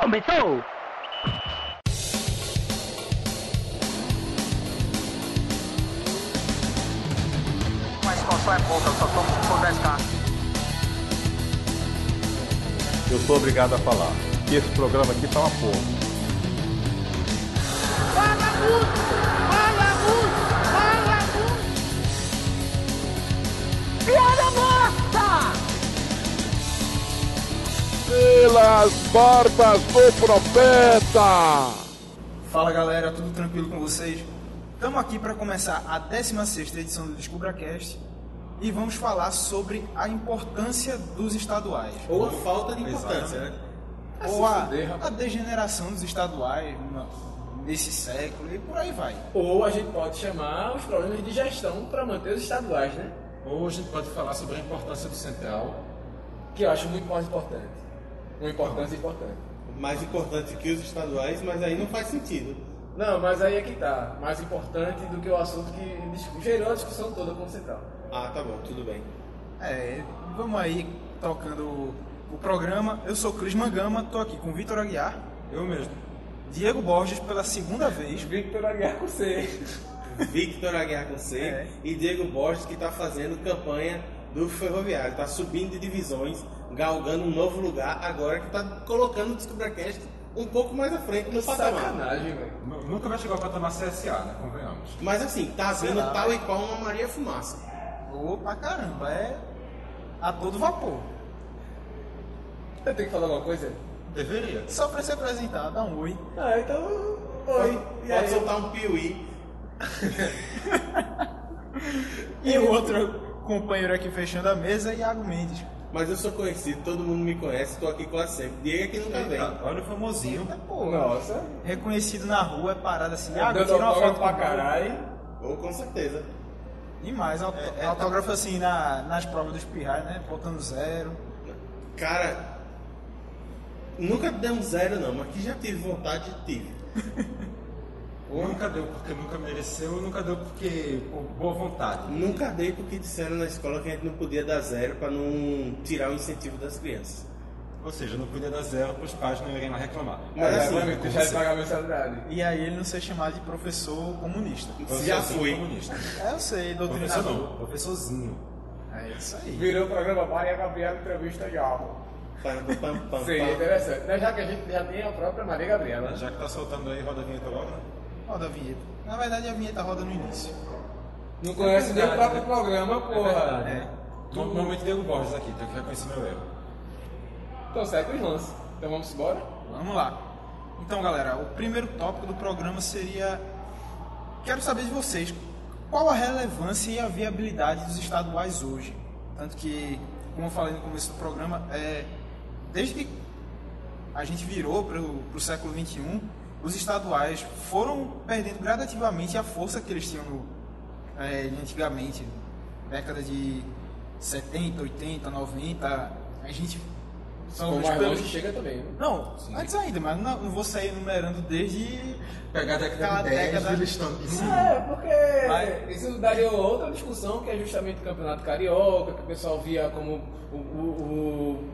Começou! Mas qual é pouca, eu só tomo se for 10k. Eu sou obrigado a falar que esse programa aqui tá uma porra. Fala muito! Fala muito! Fala muito! Piada! Pelas barbas do profeta. Fala galera, tudo tranquilo com vocês? Estamos aqui para começar a 16ª edição do DescubraCast e vamos falar sobre a importância dos estaduais. Ou a falta de importância, né? Ou a, a degeneração dos estaduais nesse século e por aí vai. Ou a gente pode chamar os problemas de gestão para manter os estaduais, né? Ou a gente pode falar sobre a importância do central. Que eu acho muito mais importante. Uma importância importante. Mais importante que os estaduais, mas aí não faz sentido. Não, mas aí é que tá. Mais importante do que o assunto que gerou a discussão toda com o central. Ah, tá bom, tudo bem. É, vamos aí tocando o programa. Eu sou Cris Mangama, tô aqui com Vitor Aguiar, Eu mesmo. Diego Borges pela segunda vez. Victor Aguiar com C. Victor Aguiar com C É. e Diego Borges que está fazendo campanha do Ferroviário, está subindo de divisões, galgando um novo lugar, agora que está colocando o DescubraCast um pouco mais à frente no patamar. Sacanagem, velho. Nu- Nunca vai chegar ao patamar CSA, né? Convenhamos. Mas assim, tá vindo Será? tal e qual uma Maria Fumaça. Ô, pra caramba, é a todo vapor. Eu tenho que falar alguma coisa? Deveria. Só pra se apresentar, dá um oi. Ah, então. Oi. E Pode aí? soltar um piuí. E o outro companheiro aqui fechando a mesa, Iago Mendes. Mas eu sou conhecido, todo mundo me conhece, tô aqui quase sempre. Diego é que nunca vem. Olha o famosinho. Pô, Nossa. reconhecido na rua, é parada assim. Dando tira uma autógrafo foto pra caralho. Ou com certeza. Demais, aut- autógrafo assim na- nas provas dos pirrais, né? Botando zero. Cara, nunca deu um zero não, mas que já tive vontade, tive. Nunca deu porque nunca mereceu, nunca deu porque por boa vontade. Nunca dei porque disseram na escola que a gente não podia dar zero para não tirar o incentivo das crianças. Ou seja, não podia dar zero para os pais não irem lá reclamar. Mas É, assim, deixar de pagar a mensalidade. E aí ele não ser chamado de professor comunista. Você já é fui. comunista. É, eu sei, Professor doutrinador. não, professorzinho. É isso aí. Virou o programa Maria Gabriela Entrevista de Alvo. Pam, pam, pam, pam, Seria pam. interessante. Né? Já que a gente já tem a própria Maria Gabriela. Já que tá soltando aí, roda a vinheta logo, né? Roda a vinheta. Na verdade, a vinheta roda no início. Não conhece nem o verdade, próprio né? programa, porra. É. Normalmente Diego Borges aqui, tem que reconhecer meu erro. Então segue os lances. Então vamos embora? Vamos lá. Então, galera, o primeiro tópico do programa seria. Quero saber de vocês qual a relevância e a viabilidade dos estaduais hoje. Tanto que, como eu falei no começo do programa, é, desde que a gente virou para o século XXI, os estaduais foram perdendo gradativamente a força que eles tinham no, é, antigamente, década de 70, 80, 90. A gente. São Como os mais pelos- longe chega também. né? não, antes ainda, mas não, não vou sair enumerando desde. Pegar a década de 10 década- e listando. É, porque Mas- isso daria outra discussão, que é justamente o campeonato carioca, que o pessoal via como o, o, o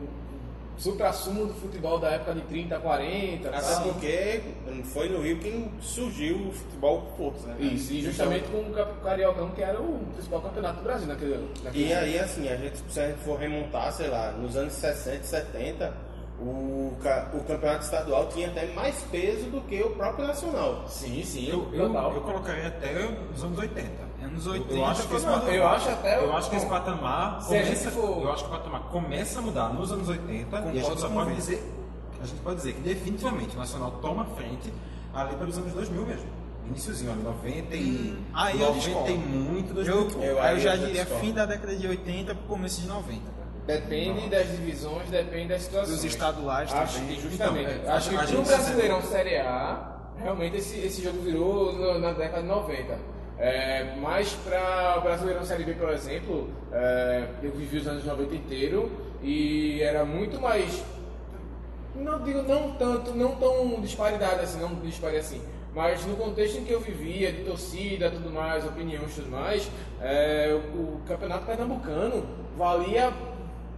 supra-sumo do futebol da época de 30, 40. Até sabe? porque foi no Rio que surgiu o futebol com força, né? Isso, e justamente com o Cariocão, que era o principal campeonato do Brasil naquele, naquele E aí, assim, a gente, se a gente for remontar, sei lá, nos anos 60, 70, o, o campeonato estadual tinha até mais peso do que o próprio nacional. Sim, sim, Eu, eu, total. eu colocaria até os anos 80. Anos Eu- 80. Eu acho que esse patamar, Eu acho até- eu acho que esse patamar começa, for- eu acho que o patamar começa a mudar nos anos 80 e a Concordo gente só pode dizer a gente pode dizer que definitivamente o Nacional toma frente ali pelos anos 2000 mesmo. Iniciozinho, ali 90 e aí eu 90 discordo. e muito, 2000 Eu. Eu- aí eu já eu já diria discordo. fim da década de 80 pro começo de 90. cara. Depende das divisões, depende das situações. Dos estaduais Acho também. que justamente. Então, é, acho que pro gente- Brasileirão Série A, realmente esse, esse jogo virou na década de 90. É, mas para o Brasileirão Série B, por exemplo, é, eu vivi os anos 90 inteiro e era muito mais. Não digo não tanto, não tão disparidade assim, não dispare assim. Mas no contexto em que eu vivia, de torcida, tudo mais, opiniões tudo mais, é, o, o campeonato pernambucano valia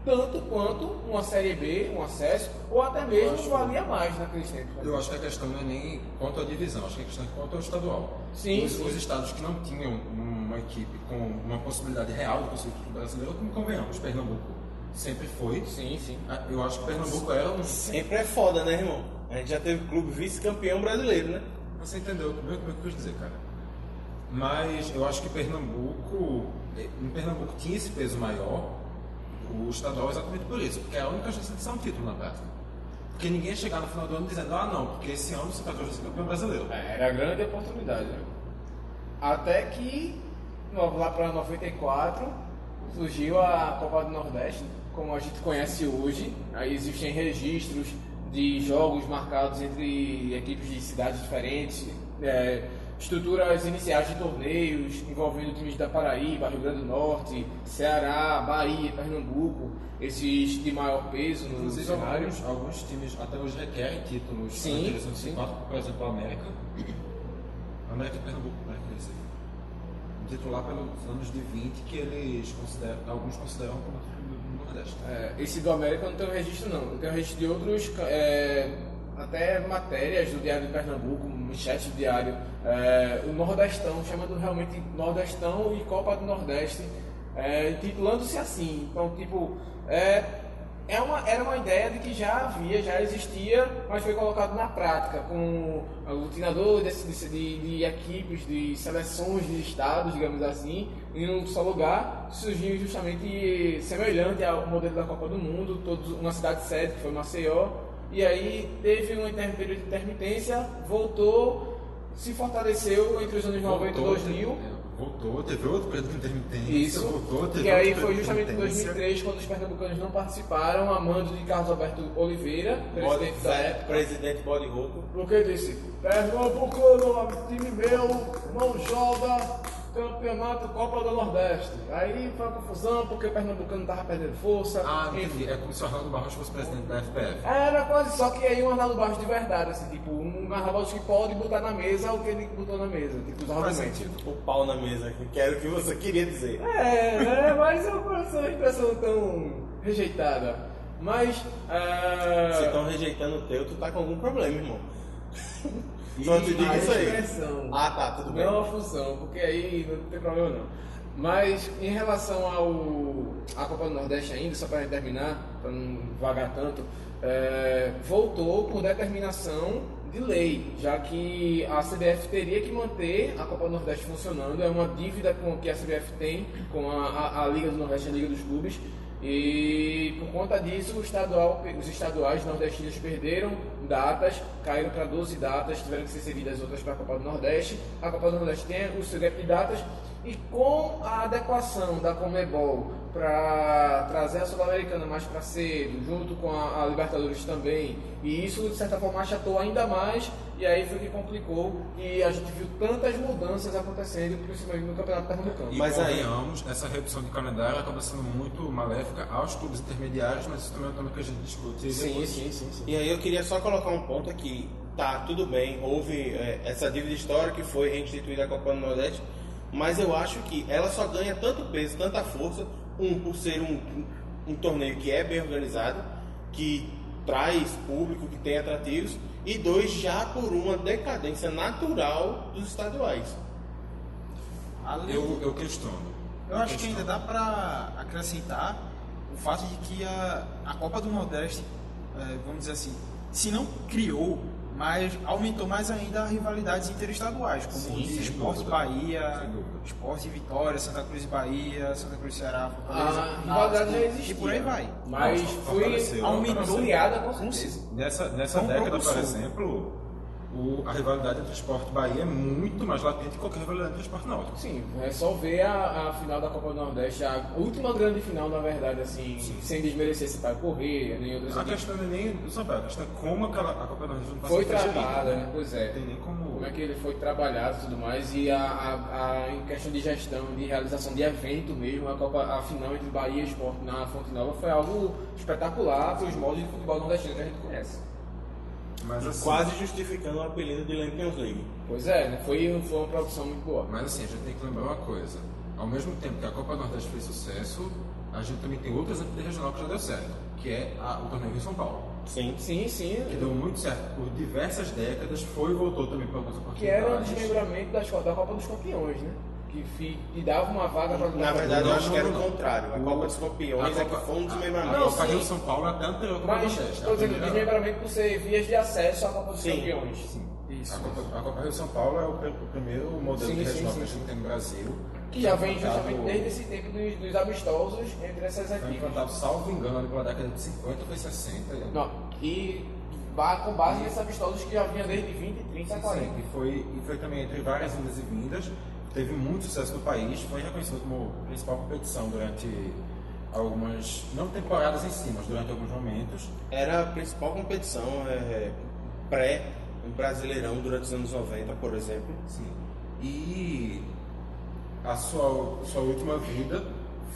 tanto quanto uma Série B, um acesso, ou até mesmo valia mais naqueles tempos. Eu acho que a questão não é nem quanto à divisão, acho que a questão é quanto ao estadual. Sim, os, sim. os estados que não tinham uma equipe com uma possibilidade real de conseguir título brasileiro, como convenhamos, Pernambuco sempre foi. Sim, sim. Ah, Eu acho que Pernambuco era um. Sempre é foda, né, irmão? A gente já teve clube vice-campeão brasileiro, né? Você entendeu o que eu quis dizer, cara. Mas eu acho que Pernambuco, em Pernambuco tinha esse peso maior, o estadual exatamente por isso, porque é a única chance de ser um título na prática. Porque ninguém ia chegar no final do ano dizendo, ah não, porque esse ano o Santa Cruz vai ser campeão brasileiro. É, Era a grande oportunidade. né? Até que, lá para 94, surgiu a Copa do Nordeste, como a gente conhece hoje. Aí existem registros de jogos marcados entre equipes de cidades diferentes, é, estruturas iniciais de torneios envolvendo times da Paraíba, Rio Grande do Norte, Ceará, Bahia, Pernambuco, esses de maior peso no Inclusive, cenário. alguns, alguns times até hoje requerem títulos Sim, na direção de sim. quatro, por exemplo, a América. A América e Pernambuco, América e Recife. Um titular pelos anos de 20 que eles consideram, alguns consideram como do Nordeste. É, esse do América eu não tenho registro não. Eu tenho registro de outros, é, até matérias do Diário de Pernambuco, manchete do Diário. É, o Nordestão, chamando realmente Nordestão e Copa do Nordeste, é, titulando-se assim. Então, tipo, é, é uma, era uma ideia de que já havia, já existia, mas foi colocado na prática, com aglutinador desse- de, de equipes, de seleções de estados, digamos assim, em um só lugar, surgiu justamente semelhante ao modelo da Copa do Mundo, todos, uma cidade sede, que foi Maceió, e aí teve um período de intermitência, voltou, se fortaleceu entre os anos 90 e 2000, teve- voltou, teve outro período de intermitência. isso. Voltou, teve e aí outro foi justamente em intermitência. 2003, quando os pernambucanos não participaram, a mando de Carlos Alberto Oliveira, presidente da época. presidente Bode Rouco. Porque disse, Pernambucano, time meu, não joga campeonato Copa do Nordeste. Aí foi uma confusão, porque o Pernambucano tava perdendo força. Ah, entendi. É como se o Arnaldo Barros fosse presidente da FPF. Era quase só que aí um Arnaldo Barros de verdade, assim, tipo, um Arnaldo Barros que pode botar na mesa o que ele botou na mesa, tipo, os argumentos. O pau na mesa, que era o que você queria dizer. É, né? Mas é uma uma expressão tão rejeitada. Mas. é, Se estão rejeitando o teu, tu tá com algum problema, irmão. Só te digo isso aí. expressão. Ah, tá, tudo Não bem. é uma função, porque aí não tem problema não. Mas em relação ao à Copa do Nordeste ainda, só para terminar, para não vagar tanto, é, voltou por determinação de lei, já que a CBF teria que manter a Copa do Nordeste funcionando, é uma dívida com que a CBF tem com a, a- a Liga do Nordeste a Liga dos Clubes, e por conta disso, estadual, os estaduais nordestinos perderam datas, caíram para 12 datas, tiveram que ser cedidas outras para a Copa do Nordeste. A Copa do Nordeste tem o seu gap de datas e com a adequação da Comebol para trazer a Sul-Americana mais para cedo, junto com a, a Libertadores também, e isso de certa forma achatou ainda mais, e aí foi que complicou e a gente viu tantas mudanças acontecendo, principalmente no Campeonato Pernambucano. E Mas aí- convenhamos, essa redução de calendário acaba sendo muito maléfica aos clubes intermediários, mas isso também é um tema que a gente discute. Sim, sim, sim, sim. E aí eu queria só colocar um ponto aqui. Tá, tudo bem, houve é, essa dívida histórica que foi reinstituída a Copa do Nordeste, mas eu acho que ela só ganha tanto peso, tanta força, um, por ser um, um, um torneio que é bem organizado, que traz público, que tem atrativos, e dois, já por uma decadência natural dos estaduais. Eu, eu questiono. Eu acho que ainda dá para acrescentar o fato de que a, a Copa do Nordeste, eh, vamos dizer assim, se não criou, mas aumentou mais ainda as rivalidades interestaduais, como Sim, sem Esporte dúvida. Bahia. Esporte Vitória, Santa Cruz e Bahia, Santa Cruz Ceará, Fortaleza, A Náutico, rivalidade já existia. e por aí vai. Mas Não, foi aumentou. ampliada com certeza. Nessa, nessa década, por exemplo, o- a rivalidade entre esporte e Bahia é muito mais latente que qualquer rivalidade entre esporte náutico. Sim, é só ver a, a final da Copa do Nordeste, a última grande final, na verdade, assim, sem desmerecer esse pai correr, nem outras A equipes. questão não é nem só a questão é como aquela, a Copa do Nordeste não Foi tratada, né? Pois é. Não tem nem como. Como é que ele foi trabalhado e tudo mais, e a, a, a- em questão de gestão, de realização de evento mesmo, a, Copa, a final entre Bahia e Esporte na Fonte Nova foi algo espetacular para os moldes de futebol nordestino que a gente conhece. Mas assim, Quase justificando o apelido de Lampions League. Pois é, foi, foi uma produção muito boa. Mas assim, a gente tem que lembrar uma coisa. Ao mesmo tempo que a Copa Nordeste fez sucesso, a gente também tem outro exemplo de regional que já deu certo, que é a- o torneio Rio São Paulo. Sim. Sim, sim. Que deu muito certo por diversas décadas, foi e voltou também para algumas Que era um oportunidades. desmembramento co- da Copa dos Campeões, né? Que, fi, que dava uma vaga para Na verdade, eu Não, acho não, que era o contrário. A Copa dos Campeões a é que Copa- foi um desmembramento. Não, Copa. Rio São Paulo é até anterior Mas, estou A dizendo, desmembramento por ser vias de acesso à Copa dos Sim. Campeões. Sim. Isso. A Copa, a Copa Rio São Paulo é o, o primeiro modelo Sim, de regional sim, que a gente tem no Brasil. Que já vem Foi justamente desde esse tempo dos, dos amistosos entre essas Foi equipes. implantado, salvo engano, pela década de 50 foi 60. Não, e ba- com base nesses amistosos que já vinha desde 20, 30, Sim, 40. sim, e foi, e foi também entre várias indas e vindas, teve muito sucesso no país, foi reconhecido como principal competição durante algumas, não temporadas em si, mas durante alguns momentos. Era a principal competição é, pré um Brasileirão durante os anos 90, por exemplo. Sim. E a sua, sua última vida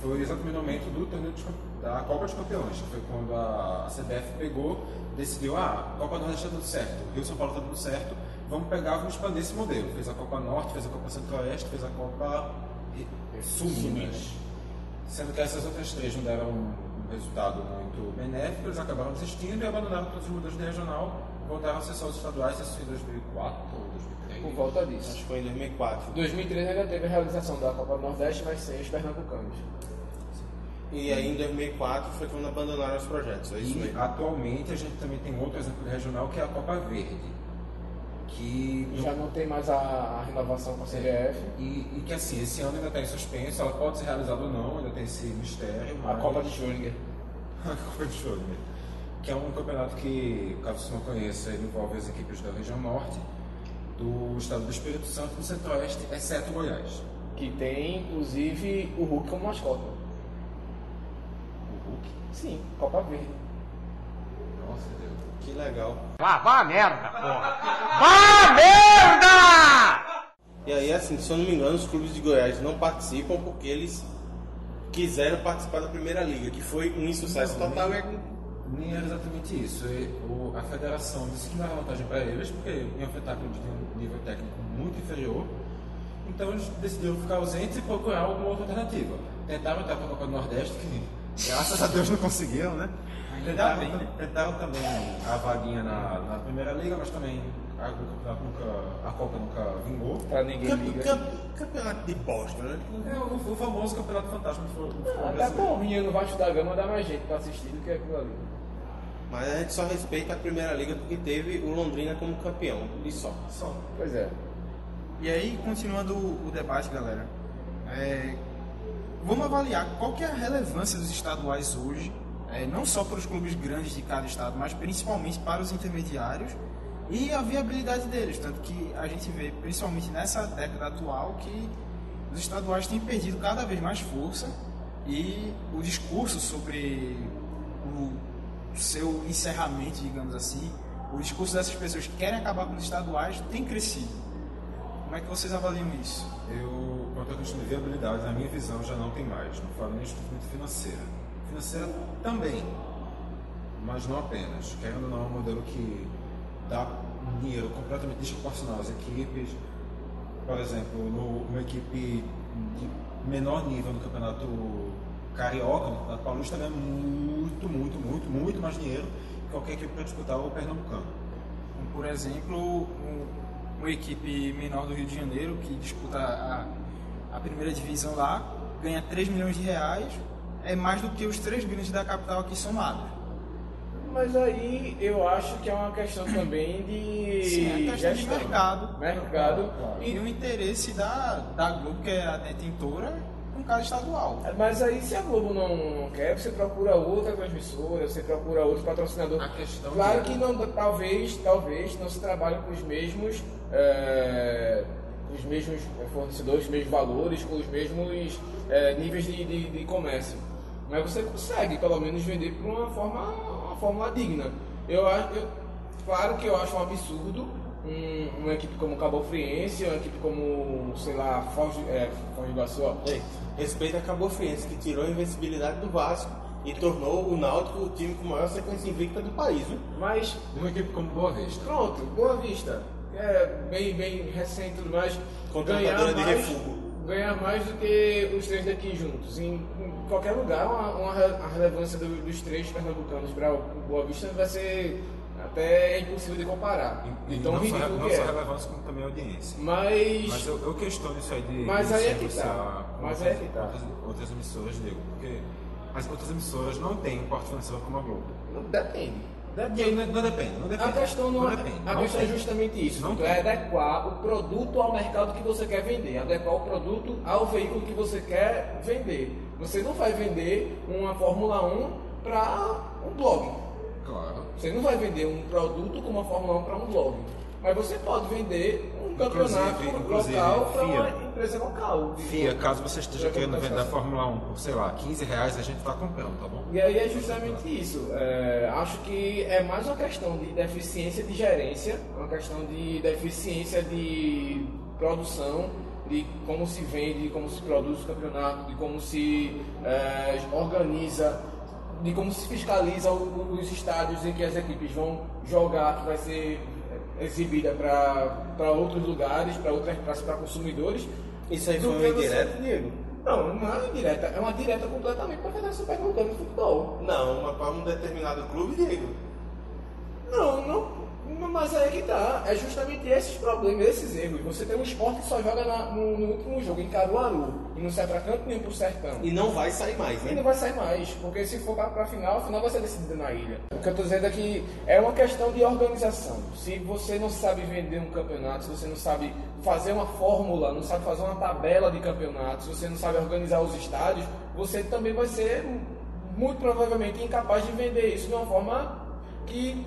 foi exatamente no momento do torneio dos campe- da Copa dos Campeões, que foi quando a, a CBF pegou, decidiu, ah, a Copa do Nordeste está tudo certo, Rio São Paulo está tudo certo, vamos pegar, vamos expandir esse modelo. Fez a Copa Norte, fez a Copa Centro-Oeste, fez a Copa Sul Minas. Sendo que essas outras três não deram um resultado muito benéfico, eles acabaram desistindo e abandonaram todos os modelos de regional, voltaram a ser só os estaduais, isso foi em 2004 ou 2003. Por volta Acho disso. que foi em 2004. 2013 ainda teve a realização da Copa do Nordeste, mas sem os pernambucanos. E aí em 2004 foi quando abandonaram os projetos. É isso E mesmo. atualmente a gente também tem outro exemplo de regional que é a Copa Verde. Que Já não tem mais a, a renovação com a CBF. e, e que assim, esse ano ainda está em suspenso, ela pode ser realizada ou não, ainda tem esse mistério. A mas- Copa de Schrödinger. a Copa de Schrödinger, que é um campeonato que, caso você não conheça, ele envolve as equipes da região norte, do estado do Espírito Santo e do centro-oeste, exceto Goiás. Que tem, inclusive, o Hulk como mascota. Sim, Copa Verde. Nossa Deus. Que legal. Vá, vá a merda, porra. Vá a merda! E aí, assim, se eu não me engano, os clubes de Goiás não participam porque eles quiseram participar da Primeira Liga, que foi um insucesso Não, total. nem, nem era exatamente isso. E o- a federação disse que não era vantagem para eles, porque ia afetar clubes de um nível técnico muito inferior. Então eles decidiram ficar ausentes e procurar alguma outra alternativa. Tentaram entrar para a Copa do Nordeste, que graças a Deus não conseguiram, né? Tentaram, bem, né? tentaram também a vaguinha na, na Primeira Liga, mas também a, nunca, a Copa nunca vingou. Pra ninguém Campe- liga. campe- campeonato de bosta, né? É o, o famoso Campeonato do futebol- futebol Até porrinha no Vasco da Gama dá mais gente pra assistir do que aquilo ali. Mas a gente só respeita a Primeira Liga porque teve o Londrina como campeão, e só. Só. Pois é. E aí, continuando o o debate, galera, é, vamos avaliar qual que é a relevância dos estaduais hoje, é, não só para os clubes grandes de cada estado, mas principalmente para os intermediários e a viabilidade deles. Tanto que a gente vê, principalmente nessa década atual, que os estaduais têm perdido cada vez mais força e o discurso sobre o seu encerramento, digamos assim, o discurso dessas pessoas que querem acabar com os estaduais tem crescido. Como é que vocês avaliam isso? Eu, quanto à questão de viabilidade, na minha visão já não tem mais. Não falo nem exclusivamente financeira. Financeira também, mas não apenas. Querendo ou não, é um modelo que dá dinheiro completamente desproporcional às equipes. Por exemplo, no, uma equipe de menor nível no campeonato carioca, no campeonato paulista, ganha muito, muito, muito, muito mais dinheiro que qualquer equipe para disputar o pernambucano. Por exemplo, um- uma equipe menor do Rio de Janeiro que disputa a, a primeira divisão lá, ganha 3 milhões de reais, é mais do que os três grandes da capital aqui somados. Mas aí eu acho que é uma questão também de Sim, é questão de gestão. mercado. Mercado. E o interesse da, da Globo, que é a detentora, com cada estadual. Mas aí se a Globo não quer, você procura outra transmissora, você procura outro patrocinador. A questão claro de- que não, talvez, talvez não se trabalhe com os mesmos, é, os mesmos fornecedores, os mesmos valores, com os mesmos é, níveis de, de, de comércio. Mas você consegue pelo menos vender por uma forma, uma fórmula digna. Eu acho, eu- claro que eu acho um absurdo um- uma equipe como Cabo Friense, uma equipe como, sei lá, Foz, do- é, Foz do Iguaçu. Ei, respeita a Cabo Friense, que tirou a invencibilidade do Vasco e tornou o Náutico o time com maior sequência invicta do país, viu? Mas Uma equipe como Boa Vista. Pronto, Boa Vista. É bem, bem recente e tudo mais. Ganhar de mais- refúgio. ganha mais do que os três daqui juntos. Em, em qualquer lugar, uma, uma a relevância do- dos três pernambucanos para o Boa Vista vai ser até impossível de comparar. E Então, não, só, ridículo não só é. relevância, como também audiência. Mas, Mas eu, eu questiono isso aí de. Mas de aí é que tá. Mas outras, aí é que tá. Outras, outras emissoras dele. Porque as outras emissoras não têm um porte financeiro como a Globo. depende. Não, não, não depende, não depende. A questão, não, é- depende. a não questão é justamente isso. Não é adequar o produto ao mercado que você quer vender, adequar o produto ao veículo que você quer vender. Você não vai vender uma Fórmula 1 para um blog. Claro. Você não vai vender um produto como uma Fórmula 1 para um blog. Mas você pode vender um campeonato inclusive, local para uma. Empresa local. Fia, caso você esteja querendo vender a. Fórmula 1 por, sei lá, 15 reais, a gente tá comprando, tá bom? E aí é justamente isso. É, acho que é mais uma questão de deficiência de gerência, uma questão de deficiência de produção, de como se vende, de como se produz o campeonato, de como se é, organiza, de como se fiscaliza os estádios em que as equipes vão jogar, que vai ser exibida para outros lugares, para outras praças, para consumidores. Isso aí foi que um você- indireto, Diego? Não, não é uma direta, é uma direta completamente para a Federação Pernambucana de Futebol. Não, mas para um determinado clube, Diego. Não, não. Mas aí é que tá. É justamente esses problemas, esses erros. Você tem um esporte que só joga na- no, no último jogo, em Caruaru, e não sai pra canto nenhum pro sertão. E não vai sair mais, E né? não vai sair mais, porque se for pra, pra final, a final vai ser decidida na ilha. O que eu tô dizendo é que é uma questão de organização. Se você não sabe vender um campeonato, se você não sabe fazer uma fórmula, não sabe fazer uma tabela de campeonatos, se você não sabe organizar os estádios, você também vai ser muito provavelmente incapaz de vender isso de uma forma que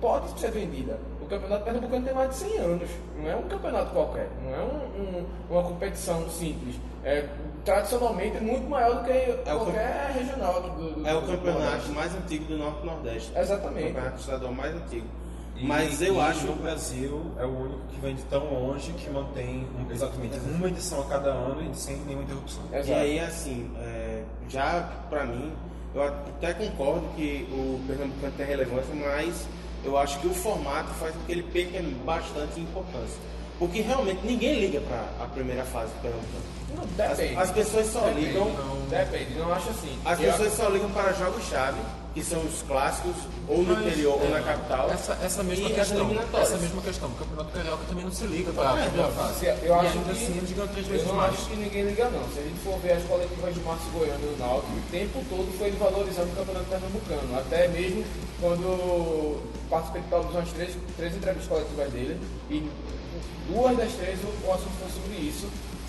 pode ser vendida. O campeonato pernambucano tem mais de 100 anos, não é um campeonato qualquer, não é um- um- uma competição simples. É tradicionalmente muito maior do que o qualquer regional do, do- É o do campeonato Nordeste. mais antigo do Norte e Nordeste. Exatamente. O campeonato estadual mais antigo. E- Mas eu e acho. no Brasil é o único que vem de tão longe que mantém um- exatamente uma edição a cada ano e sem nenhuma interrupção. Exato. E aí, assim, é, já pra mim, eu até concordo que o Pernambucano tem relevância, mas eu acho que o formato faz com que ele perca bastante importância. Porque realmente ninguém liga para a primeira fase do Pernambucano. Não, As, depende. as pessoas só Depende, ligam. Depende, não acho assim. As Eu- pessoas só ligam para jogos-chave, que são os clássicos, ou no Mas, interior ou é, na capital. Essa, essa mesma questão. Essa mesma questão. O Campeonato Carioca também não se liga para É, a primeira não, fase. se- eu acho que- assim três vezes mais. acho que ninguém liga não. Se a gente for ver as coletivas de Márcio Goiano e do Náutico, o tempo todo foi ele valorizando o campeonato pernambucano. Até mesmo quando participei de pelo menos três, três entrevistas coletivas dele, e duas das três o assunto foi sobre isso.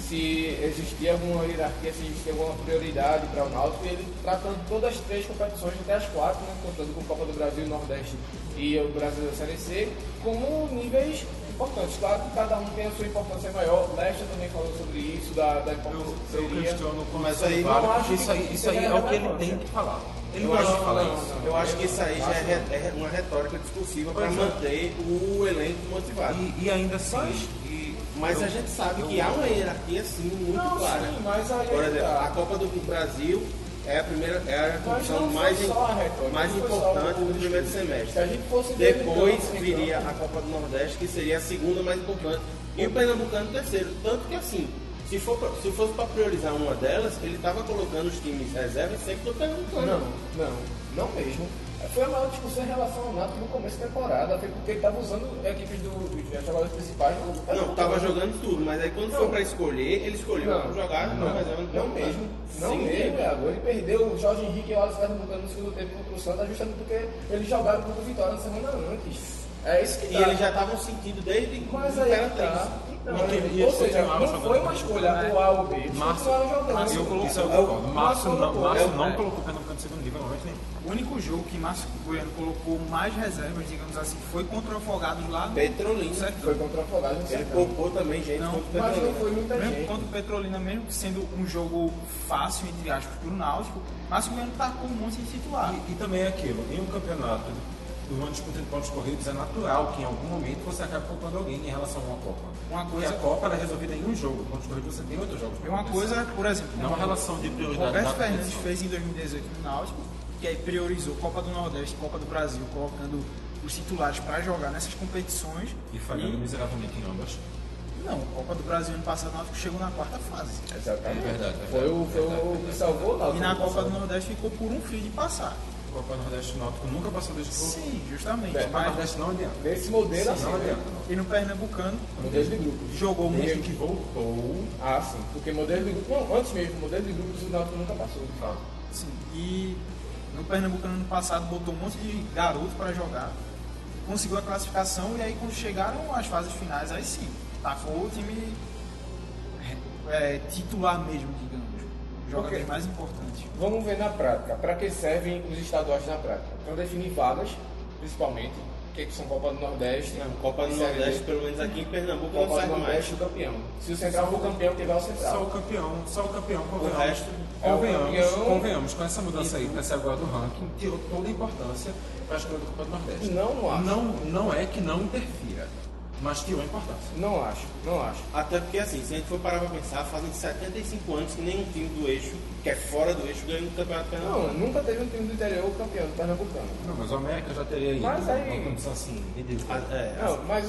Se existia alguma hierarquia, se existia alguma prioridade para o Náutico, e ele tratando todas as três competições, até as quatro, né, contando com Copa do Brasil e Nordeste e o Brasil da Série C, como níveis importantes. Claro que cada um tem a sua importância maior. O Lester também falou sobre isso, da, da importância que Eu seria. como Mas isso aí não acho isso que aí, isso aí é o que ele tem que falar. Ele Eu gosta acho- de falar não, isso. Eu acho que isso aí já é, é uma retórica discursiva para é. manter o elenco motivado. E, e ainda assim. Mas a gente sabe que há uma hierarquia assim muito Não, clara. sim, mas aí Por é exemplo, tá. a Copa do Brasil é a primeira é a competição mais, a mais importante do primeiro semestre. Se ver Depois então, então, viria a Copa do Nordeste, que seria a segunda mais importante, e o Pernambucano terceiro. Tanto que assim, se, for se fosse para priorizar uma delas, ele estava colocando os times reservas sempre do Pernambucano. Não, não, não mesmo. Foi a maior discussão em relação ao Nato no começo da temporada, foi porque ele estava usando equipes do, dos jogadores principais do Não, tava jogando tudo, mas aí quando Não. foi para escolher, ele escolheu Não, jogar não, no reserva do não Pernambucano. mesmo. Não Sim, mesmo, Iago. Ele perdeu o Jorge Henrique e o Alisson Pernambucano no segundo tempo contra o Santa justamente porque eles jogaram contra o Vitória na semana antes. É isso que E tá. eles já estavam sentindo desde Mas o aí Imperatriz. tá. Então, E e ou seja, não foi uma escolha o A ou B. Eles Márcio- continuaram jogando. Márcio, Eu coloco- isso eu é o- concordo. Márcio não, colocou. É o- não é. colocou o Pernambucano no segundo nível, momento nenhum. O único jogo que Márcio Goiano colocou mais reservas, digamos assim, foi contra o Afogados lá no Petrolina. Certo. Foi contra o Afogado no Ele poupou também gente Não, contra o Mas não Petrolina. foi muita Mesmo gente. contra o Petrolina, mesmo sendo um jogo fácil, entre aspas, para o Náutico, Márcio Goiano tacou um monte de titular. E, e também é aquilo, em um campeonato do ano disputa de pontos corridos, é natural que em algum momento você acabe poupando alguém em relação a uma Copa. Uma Porque coisa- a Copa ela é resolvida em um jogo, pontos corridos você tem outros jogos. Pra uma acontecer. coisa, por exemplo, Não é uma relação de prioridade Roberto Fernandes fez em 2018 no Náutico, que aí priorizou Copa do Nordeste e Copa do Brasil, colocando os titulares para jogar nessas competições. E falhando miseravelmente em ambas. Não, Copa do Brasil ano passado o Náutico chegou na quarta fase. Exatamente. É verdade, é Foi, o, foi o que salvou o Náutico. E na Copa do Nordeste ficou por um fio de passar. Copa Nordeste o Náutico nunca passou que voltou. Sim, justamente. É, Copa Mas, Nordeste não adianta. Desse modelo assim, Não né? adianta. não. e no Pernambucano Modelo de grupos. jogou Desde muito. que voltou, Ah, sim. Porque modelo de grupos. Não, antes mesmo, modelo de grupos o Náutico nunca passou. de fato. Sim, e no Pernambucano ano passado botou um monte de garoto para jogar, conseguiu a classificação e aí quando chegaram às fases finais, aí sim, tacou o time é, titular mesmo, digamos. Jogadores Ok. mais importantes. Vamos ver na prática. Para que servem os estaduais na prática? Para definir vagas, principalmente. O que, são Copa do Nordeste? Não, Copa do Nordeste, pelo menos aqui em Pernambuco, não Copa do Nordeste mais. o campeão. Se o Central for campeão, tiver o só Central. o campeão, só o campeão, convenhamos. resto é o convenhamos, campeão. convenhamos, com essa mudança aí, com essa agora do ranking, tirou toda a importância para a escolha do Copa do Nordeste. Não, não acho. Não, não é que não interfira, mas tirou a importância. Não acho, não acho. Até porque, assim, se a gente for parar pra pensar, fazem 75 anos que nenhum time do eixo, que é fora do eixo, ganha um campeonato Não, pernambucano. nunca teve um time do interior campeão do Pernambucano. Não, mas o América já teria ido Mas aí- uma condição assim, ridícula. Ah, É, Não, mas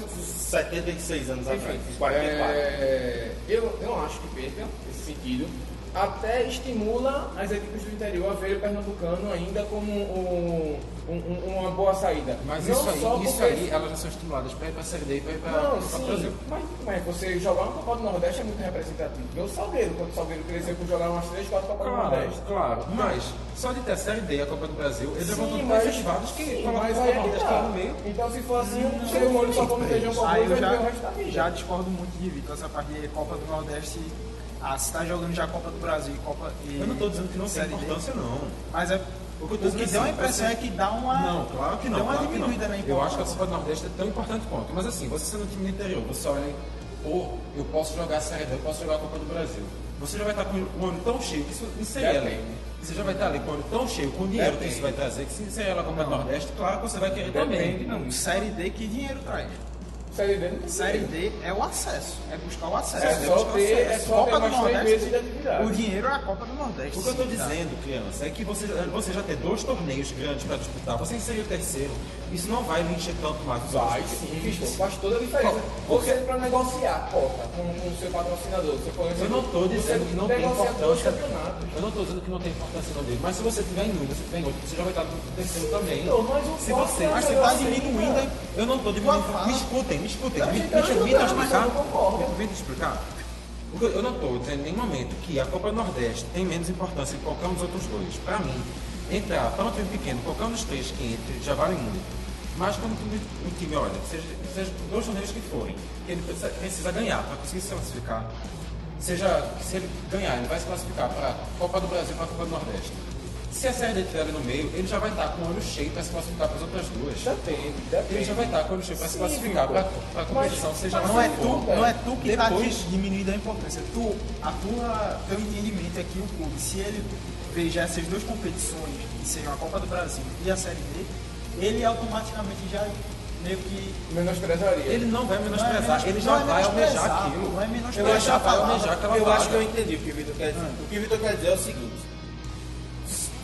76 anos atrás, Enfim, 44. é, eu não acho que perca esse sentido. Até estimula as equipes do interior a ver o pernambucano ainda como um- um- um- uma boa saída. Mas Não isso só aí, isso porque- aí, elas já são estimuladas para ir para a Série D e para ir para Não, o sim, Brasil. mas, mas você jogar uma Copa do Nordeste é muito representativo. Vê o Salgueiro, quando o Salgueiro cresceu por jogar umas 3, 4 Copas do Claro, Nordeste. claro, mas só de ter a Série D e a Copa do Brasil, eles tão mas- efetivados que sim, colocam a Copa do é que Nordeste tá. lá no meio. Então se for assim, um ser humano só come feijão com arroz viver o já, resto da vida. já discordo muito de Vitor, essa parte de Copa do Nordeste. Ah, se tá jogando já Copa do Brasil Copa. E Eu não estou dizendo que não tem Série D, importância, não. Mas é. O O que eu que, tô dizendo deu a assim, impressão é que dá uma. Não, claro que não. Deu uma claro que diminuída na Eu importância. acho que a Copa do Nordeste é tão importante quanto. Mas assim, você sendo um time do interior, você olha, pô, eu posso jogar a Série D, eu posso jogar a Copa do Brasil. Você já vai estar com o olho tão cheio que isso inserir Depende. ali. Você já vai estar ali com o olho tão cheio, com o dinheiro que Depende. isso vai trazer, que se inserir ela a Copa do Nordeste, claro que você vai querer também. Não, Série D, que dinheiro traz? Série D não tem Série. D é o acesso, é buscar o acesso. É só buscar o ter, é acesso. só Copa ter do mais três Nordeste, meses de atividade. O dinheiro é a Copa do Nordeste. O que eu estou tá? dizendo, criança, é que você, você já ter dois torneios grandes para disputar, você inserir o terceiro, isso não vai encher tanto mais Vai sim, Vitor, faz toda a diferença. Você para negociar cota com o seu patrocinador, você põe Eu não estou dizendo que não tem importância. Eu não estou dizendo que não tem importância no dele, mas se você tiver em um, você tiver em outro, você já vai estar terceiro também. Vitor, mas se você, está diminuindo, eu não estou diminuindo. Me escutem, me escutem. Tá Me, me deixa mas explicar. não. Me explicar. Porque eu não estou dizendo em nenhum momento que a Copa Nordeste tem menos importância que qualquer um dos outros dois. Para mim, entrar para um time pequeno, qualquer um dos três que entre, já vale muito. Mas quando o time, olha, seja, seja dois torneios que forem, que ele precisa, precisa ganhar para conseguir se classificar, seja se ele ganhar, ele vai se classificar para a Copa do Brasil e para a Copa do Nordeste. Se a série dele estiver ali no meio, ele já vai estar com o olho cheio para se classificar para as outras duas. Depende, depende. Ele já vai estar com o olho cheio para se classificar para a competição, Mas- seja mas Não é tu, for. não é tu que está diminuindo a importância. Tu, a tua, teu entendimento é que o clube, se ele veja essas duas competições, que sejam a Copa do Brasil e a Série D, ele automaticamente já meio que Menosprezaria. Ele não vai menosprezar, é ele já menos- vai é almejar menosprezar, aquilo. não é menosprezar Ele já a vai almejar aquela Eu acho que eu entendi o que o Vitor quer dizer. O que o Vitor quer dizer é o seguinte: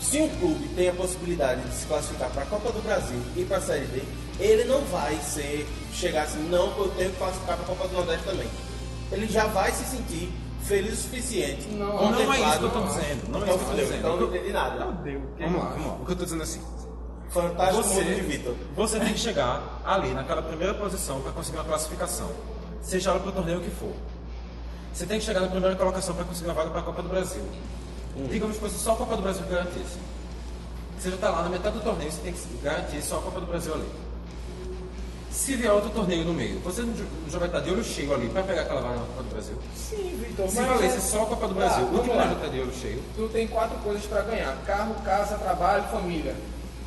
se um clube tem a possibilidade de se classificar para a Copa do Brasil e para a Série D, ele não vai ser chegar assim, não, eu tenho que classificar para a Copa do Nordeste também. Ele já vai se sentir feliz o suficiente. Não, não é isso que eu estou dizendo, não é Então, isso que eu estou dizendo. Então não entendi nada. Vamos lá, vamos lá. O que eu estou dizendo é assim. Fantástico mundo de Você, Vitor. você tem que chegar ali naquela primeira posição para conseguir uma classificação, seja ela para o torneio que for. Você tem que chegar na primeira colocação para conseguir uma vaga para a Copa do Brasil. Digamos que fosse só a Copa do Brasil que garantisse. Você já está lá na metade do torneio, você tem que garantir só a Copa do Brasil ali. Se vier outro torneio no meio, você já vai estar de olho cheio ali para pegar aquela vaga na Copa do Brasil. Sim, Vitor. Se valesse é- só a Copa do Tá, Brasil, o vamos time já está de olho cheio. Tu tem quatro coisas para ganhar: carro, casa, trabalho, família.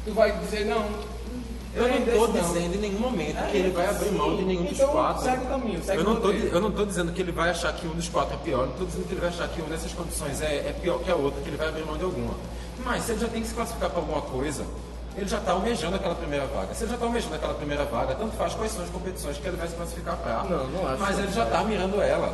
Tu vai dizer não. Eu não estou dizendo em nenhum momento É, que ele vai abrir mão de nenhum dos então, quatro. segue o caminho, segue eu não o tô, eu não estou dizendo que ele vai achar que um dos quatro é pior, não estou dizendo que ele vai achar que uma dessas condições é, é pior que a outra, que ele vai abrir mão de alguma. Mas se ele já tem que se classificar para alguma coisa, ele já está almejando aquela primeira vaga. Se ele já está almejando aquela primeira vaga, tanto faz quais são as competições que ele vai se classificar para. Não, não acho. Mas ele já está mirando ela.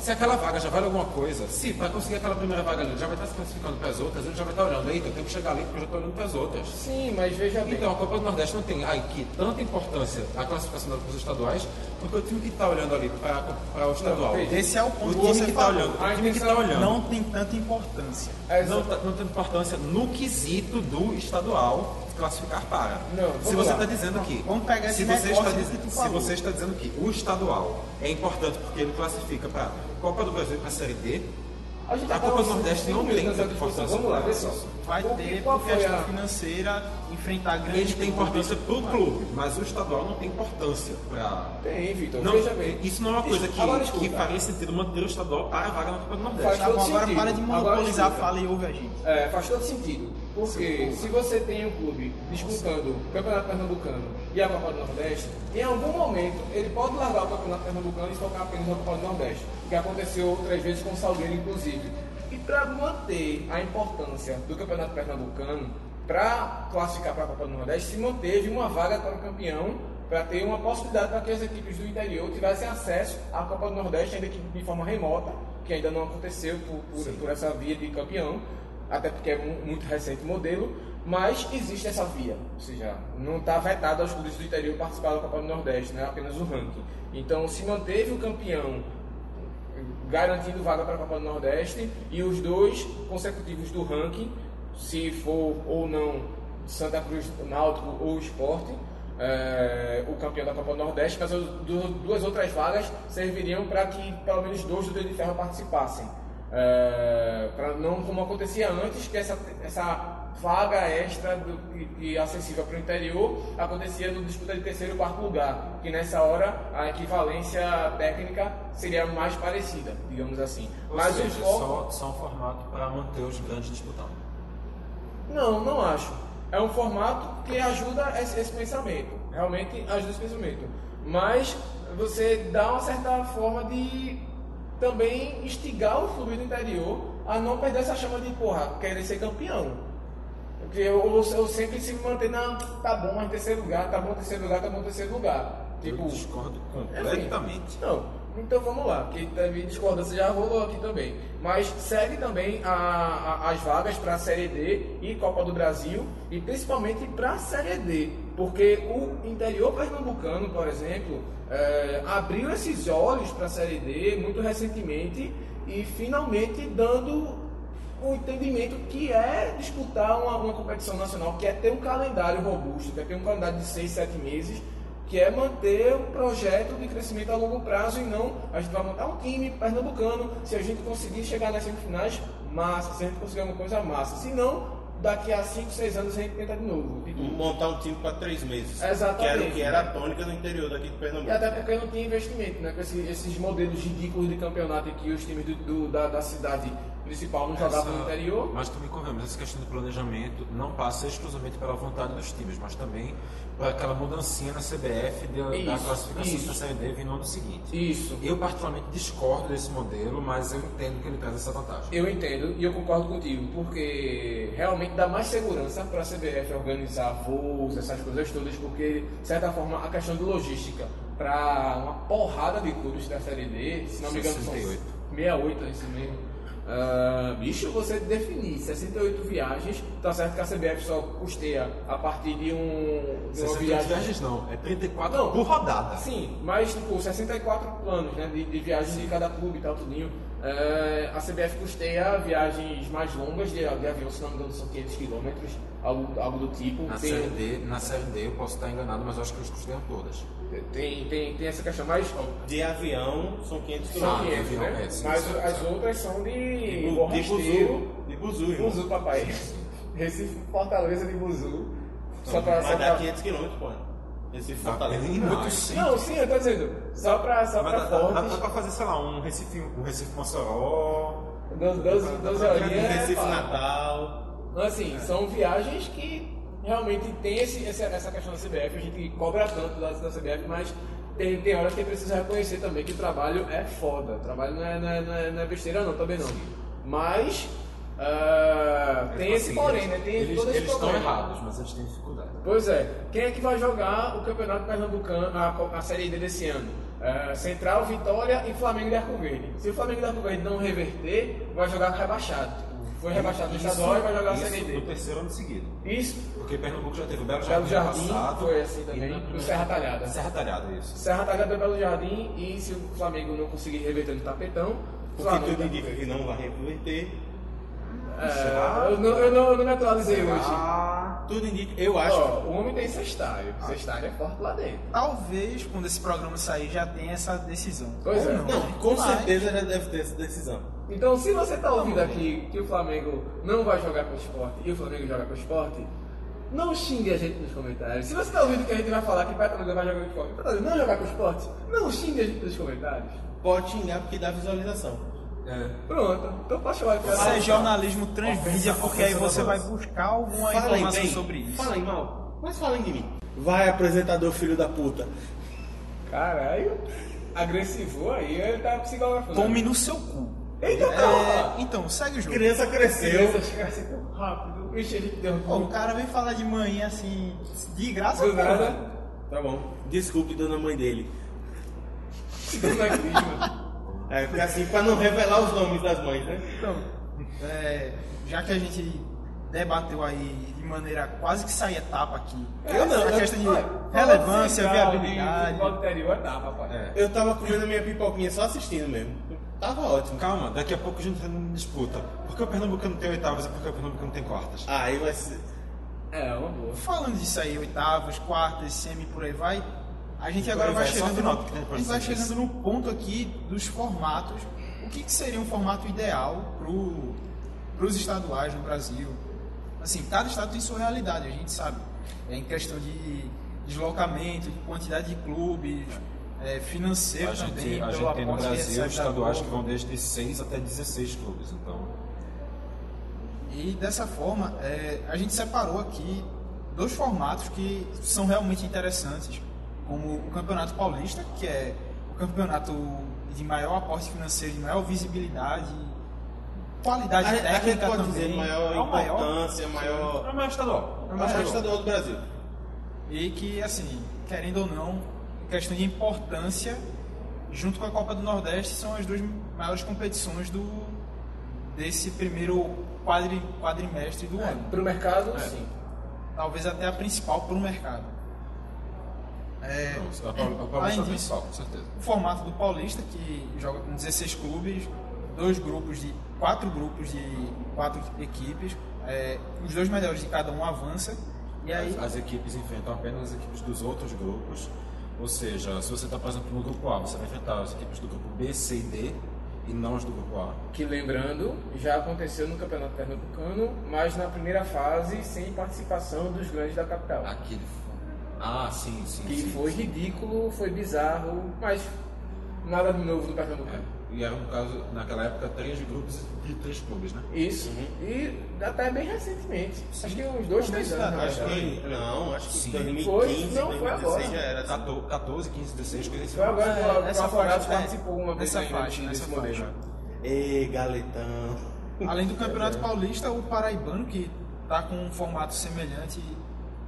Se aquela vaga já vale alguma coisa, se para conseguir aquela primeira vaga ali, ele já vai estar se classificando para as outras, ele já vai estar olhando, eita, eu tenho que chegar ali porque eu já estou olhando para as outras. Sim, mas veja bem. Então, a Copa do Nordeste não tem aqui tanta importância a classificação das estaduais, porque o time que está olhando ali para o estadual. veja, Esse é o ponto o que time você que está olhando, o time que está olhando. Não tem tanta importância. É, não, tá- não tem importância no quesito do estadual classificar para. Não, se você está dizendo que. Vamos pegar se você, está do dizendo, se você está dizendo que o estadual é importante porque ele classifica para Copa do Brasil e para a Série D, A, gente A Copa do Nordeste não tem tanta importância Vamos lá, vê só. Vai ter, por questão a- financeira, enfrentar grandes ele tem importância para o clube, mas o estadual não tem importância para. Tem, Vitor. Não, veja bem. isso não é uma coisa que, Agora, que escuta. faria sentido manter o estadual para a vaga na Copa do Nordeste. Faz Tá agora sentido. para de monopolizar a escuta. fala e ouve a gente. É, faz todo sentido. Porque se você tem um clube disputando o Campeonato Pernambucano e a Copa do Nordeste, em algum momento ele pode largar o Campeonato Pernambucano e focar apenas na Copa do Nordeste, que aconteceu outras vezes com o Salgueiro, inclusive. E para manter a importância do Campeonato Pernambucano, para classificar para a Copa do Nordeste, se manteve uma vaga para o campeão, para ter uma possibilidade para que as equipes do interior tivessem acesso à Copa do Nordeste, ainda que de forma remota, que ainda não aconteceu por, por, por essa via de campeão, até porque é mu- muito recente o modelo, mas existe essa via, ou seja, não está vetado aos clubes do interior participar da Copa do Nordeste, não é apenas o ranking. Então, se manteve o campeão garantindo vaga para a Copa do Nordeste e os dois consecutivos do ranking, se for ou não Santa Cruz, Náutico ou Esporte, é, o campeão da Copa do Nordeste, mas as du- duas outras vagas serviriam para que pelo menos dois do Dedo de Ferro participassem. Para não como acontecia antes, que essa, essa vaga extra do, e, e acessível para o interior acontecia no disputa de terceiro e quarto lugar, que nessa hora a equivalência técnica seria mais parecida, digamos assim. Ou Mas seja, o foco... só, só um formato para manter os grandes disputando. Não, não acho. É um formato que ajuda esse, esse pensamento. Realmente ajuda esse pensamento. Mas você dá uma certa forma de também instigar o clube do interior a não perder essa chama de, porra, querer ser campeão. Porque eu, eu, eu sempre se manter, não, tá bom, mas terceiro lugar, tá bom terceiro lugar, tá bom terceiro lugar. Tipo, Eu discordo enfim. completamente. Não, então vamos lá, que teve discordância já rolou aqui também. Mas segue também a- a- as vagas para a Série D e Copa do Brasil, e principalmente para a Série D, porque o interior pernambucano, por exemplo, eh, abriu esses olhos para a Série D muito recentemente e finalmente dando o entendimento que é disputar uma, uma competição nacional, que é ter um calendário robusto, que é ter um calendário de seis, sete meses, que é manter um projeto de crescimento a longo prazo e não a gente vai montar um time pernambucano, se a gente conseguir chegar nas semifinais, massa, se a gente conseguir alguma coisa, massa. Se não, daqui a 5, 6 anos a gente tenta de novo. Montar um time para três meses. Exatamente. Que era o que era a tônica do interior daqui de Pernambuco. E até porque não tinha investimento, né? Com esse- esses modelos ridículos de campeonato que os times do, do- da, da cidade principal não jogavam no interior. Mas também convenhamos, essa questão do planejamento não passa exclusivamente pela vontade dos times, mas também por aquela mudancinha na CBF de- da Isso, classificação isso. da Série D vindo no ano seguinte. Isso. Eu particularmente discordo desse modelo, mas eu entendo que ele traz essa vantagem. Eu entendo e eu concordo contigo, porque realmente dá mais segurança para a CBF organizar voos, essas coisas todas, porque, de certa forma, a questão de logística para uma porrada de clubes da Série D, se não me engano, são 68. 68, é isso mesmo. Ah, bicho, você definir 68 viagens, tá certo que a CBF só custeia a partir de, um, de uma 68 viagem. viagens não, é 34 Não. por rodada. Sim, mas tipo, 64 planos né, de, de viagens de cada clube e tal, tudinho. É, a CBF custeia viagens mais longas de, de avião, se não me engano, são 500 quilômetros, algo, algo do tipo. Na Tem- série, D, na série D eu posso estar enganado, mas acho que eles custam todas. Tem, tem, tem essa questão mais. De avião são 500 São quilômetros. 500, avião, né? é, sim, Mas sim, as sim. outras são de De, Bu- de Buzu. De Buzu, irmão. Buzu, papai. Recife, Fortaleza de Buzu. Só pra, só Mas pra... dá 500 quilômetros, pô. Tá Fortaleza. bem muito sim. Não, sim, eu tô dizendo. Só pra, só Mas pra dá, dá, dá pra fazer, sei lá, um Recife, um Recife Mossoró. 12, 12, 12 horinhas. é Recife fácil. Natal. Então, assim, são viagens que realmente tem esse, essa, questão da CBF, a gente cobra tanto da, da CBF, mas tem, tem horas que precisa reconhecer também que o trabalho é foda. Trabalho não é, não é, não é, é besteira não, também não. Mas ah, tem esse Assim, porém, né? Tem eles, eles estão errados, mas eles têm dificuldade. Pois é. Quem é que vai jogar o Campeonato Pernambucano, a, a Série D desse ano? É, Central, Vitória e Flamengo de Arco Verde. Se o Flamengo de Arco Verde não reverter, vai jogar rebaixado. Foi rebaixado no estadual e vai jogar a Série Isso D. no terceiro ano seguido. Isso, Porque Pernambuco já teve o Belo Belo Jardim, Jardim passado. foi assim também, e primeira- Serra Talhada. Serra Talhada, isso. Serra Talhada é Belo Jardim e se o Flamengo não conseguir reverter no tapetão, o Porque Flamengo tudo indica que não vai reverter. É, eu, não, eu, não, eu não me atualizei hoje. Tudo indica. Eu acho. Ó, o homem tem cestário. Cestário é forte lá dentro. Talvez, quando esse programa sair, já tenha essa decisão. Pois é. Não, com Mas- certeza já deve ter essa decisão. Então, se você tá ouvindo aqui que o Flamengo não vai jogar com o esporte e o Flamengo joga com o esporte, não xingue a gente nos comentários. Se você tá ouvindo que a gente vai falar que Petrolina vai jogar com o esporte, Petrolina não jogar com o esporte, não xingue a gente nos comentários. Pode xingar porque dá visualização. É. Pronto, então pode chamar de Isso é jornalismo transmídia, porque aí você vai buscar alguma Falem informação bem, sobre isso. Falem mal, mas falem de mim. Vai, apresentador filho da puta. Caralho, agressivou aí, ele tá psicografando. Tome no seu cu. Eita, É, então, segue o jogo. Criança cresceu. Crescem tão rápido. Ixi, a gente Pô, derrubou. o cara vem falar de manhã assim, de graça, Do porra. nada. Tá bom. Desculpe, dona mãe dele. Não é crisma. É, porque assim, pra não revelar os nomes das mães, né? Então, é, já que a gente debateu aí de maneira quase que sair etapa aqui, Eu não, a eu- questão de relevância, viabilidade. Futebol interior é tapa, pai. É. Eu tava comendo minha pipoquinha só assistindo mesmo. Tava ótimo. Calma, daqui a pouco a gente tá em disputa. Por que o Pernambuco não tem oitavas e por que o Pernambuco não tem quartas? Aí vai ser. É, uma boa. Falando disso aí, oitavas, quartas, semi, por aí vai, a gente agora vai vai, só chegando, final no, que tem a gente vai chegando no ponto aqui dos formatos. O que, que seria um formato ideal para os estaduais no Brasil? Assim, cada estado tem sua realidade, a gente sabe. É em questão de deslocamento, de quantidade de clubes, é, financeiro A gente, também, a pelo gente tem no Brasil estaduais que vão desde 6 até 16 clubes. Então, E dessa forma, é, a gente separou aqui dois formatos que são realmente interessantes, como o Campeonato Paulista, que é o campeonato de maior aporte financeiro, de maior visibilidade, qualidade A, a gente técnica pode também. dizer maior é o maior. importância, maior. é o maior estadual. É o maior estadual do Brasil. E que, assim, querendo ou não, questão de importância, junto com a Copa do Nordeste, são as duas maiores competições do desse primeiro quadri, quadrimestre do ano. Pro mercado, sim. talvez até a principal para o mercado. É, Não, a Paulista é a disso, principal, com certeza. o formato do Paulista, que joga com 16 clubes, dois grupos de quatro grupos de quatro equipes, é, os dois melhores de cada um avança e aí As, as equipes enfrentam apenas as equipes dos outros grupos. Ou seja, se você está, por exemplo, no grupo A, você vai enfrentar as equipes do grupo B, C e D e não as do grupo A. Que lembrando, já aconteceu no Campeonato Pernambucano, mas na primeira fase sem participação dos grandes da capital. Aquele. Ah, sim, sim. que sim, foi sim. ridículo, foi bizarro, mas nada de novo no Pernambucano. É. E era, no caso, naquela época, três grupos de três clubes, né? Isso. E até bem recentemente. Acho que uns dois, três anos. Acho que. Não, acho que Sim. 2015, Foi? Não, foi 2016 agora. já era. assim. 14, 14 15, 16, coisa assim. Foi agora que É, o- nessa o Afogados é. participou uma vez Nessa faixa, nessa modelo. Ê, galetão. além do Campeonato Paulista, o Paraibano que está com um formato semelhante,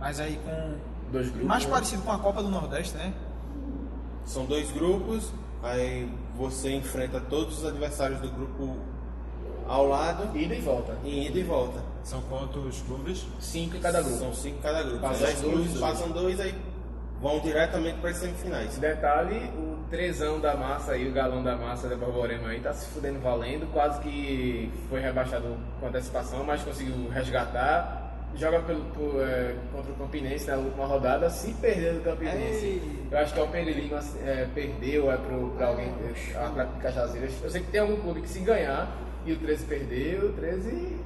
mas aí com Dois grupos. mais né? parecido com a Copa do Nordeste, né? São dois grupos, aí você enfrenta todos os adversários do grupo ao lado, Ida e volta. em ida e volta. São quantos clubes? Cinco em cada grupo. São cinco cada grupo. Passa São dez dois, clubes, dois. passam dois, aí vão diretamente para as semifinais. Detalhe, o trezão da massa aí, o galão da massa da Borborema aí, tá se fudendo valendo, quase que foi rebaixado com antecipação, mas conseguiu resgatar. Joga pelo, por, é, contra o Campinense na última rodada, se perder do Campinense. Ei. Eu acho que é o Pereira é, perdeu, é pro, pra alguém, a Atlético Cajazeiras. Eu sei que tem algum clube que se ganhar e o 13 perdeu, o 13.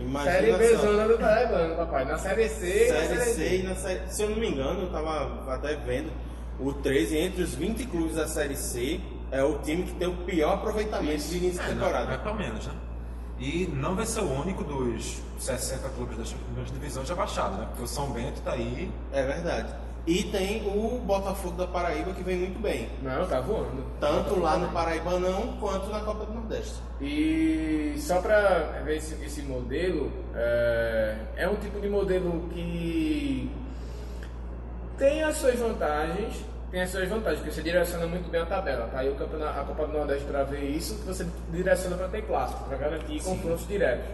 Imagina série B zona do Paraibano, papai. Na série C, na Série C e na série... Se eu não me engano, eu tava até vendo, o 13 entre os 20 clubes da Série C é o time que tem o pior aproveitamento de início de É, temporada. não, é pelo menos, né? E não vai ser o único dos 60 clubes das primeiras divisões já baixado, né? Porque o São Bento tá aí. É verdade. E tem o Botafogo da Paraíba que vem muito bem. Não, tá voando. Tanto lá no Paraíba não, quanto na Copa do Nordeste. E só para ver esse, esse modelo, é, é um tipo de modelo que tem as suas vantagens, tem as suas vantagens, porque você direciona muito bem a tabela. Tá aí o campeonato, a Copa do Nordeste para ver isso, você direciona para ter clássico, para garantir confrontos diretos.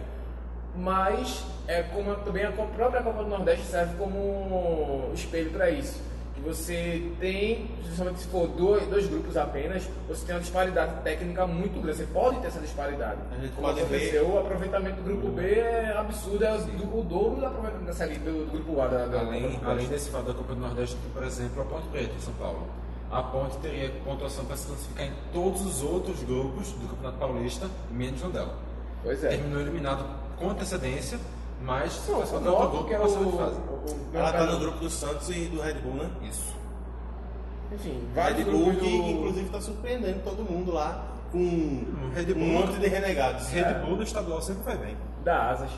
Mas é como também a própria Copa do Nordeste serve como espelho para isso. Que você tem, principalmente se for dois, dois grupos apenas, você tem uma disparidade técnica muito grande. Você pode ter essa disparidade. A gente Como pode ver- aconteceu, o aproveitamento do grupo B é absurdo, é o, o dobro do aproveitamento dessa liga do, do grupo A da, da Além, do além desse fato da Copa do Nordeste, por exemplo, a Ponte Preta em São Paulo. A Ponte teria pontuação para se classificar em todos os outros grupos do Campeonato Paulista, menos no dela. Pois é. Terminou eliminado com antecedência, mas se Não, o contra outro grupo, que é passou de fase. o- o- Ela tá no grupo do Santos e do Red Bull, né? Isso. Enfim, Red Bull grupos que do... inclusive tá surpreendendo todo mundo lá com Red Bull. um monte de renegados. Red Bull no estadual sempre vai bem. da Asas.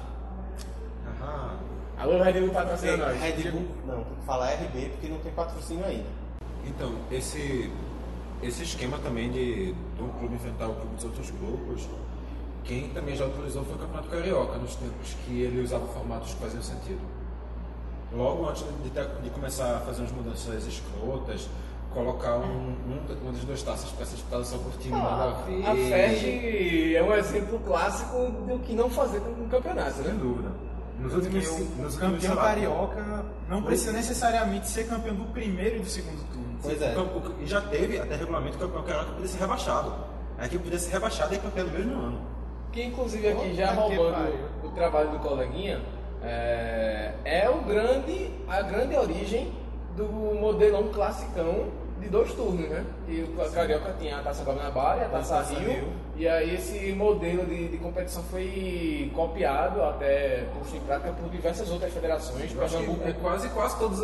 Aham. Alô, Red Bull patrocina nós. Red Bull, não, tem que falar RB porque não tem patrocínio ainda. Então, esse, esse esquema também de, de um clube enfrentar o clube dos outros grupos, quem também já utilizou foi o Campeonato Carioca, nos tempos que ele usava formatos que faziam sentido. Logo antes de, ter- de começar a fazer umas mudanças escrotas, colocar um, um, uma das duas taças para ser disputada só por time nada a ver. A FERJ é um exemplo clássico do que não fazer com o campeonato, Sem né? dúvida. Nos últimos, Porque nos campeão carioca não precisa necessariamente ser campeão do primeiro e do segundo turno. Pois é. O- E já teve até regulamento que o campeão carioca podia ser rebaixado. A equipe podia ser rebaixada e campeão no mesmo ano. Que inclusive aqui já roubando o trabalho do coleguinha, é, é o grande, a grande origem do modelão classicão de dois turnos, né? E o Carioca tinha a Taça Guanabara e a Taça, Taça Rio, Rio. e aí esse modelo de, de competição foi copiado, até posto em prática por diversas outras federações. Eu Pernambuco, é quase, quase todas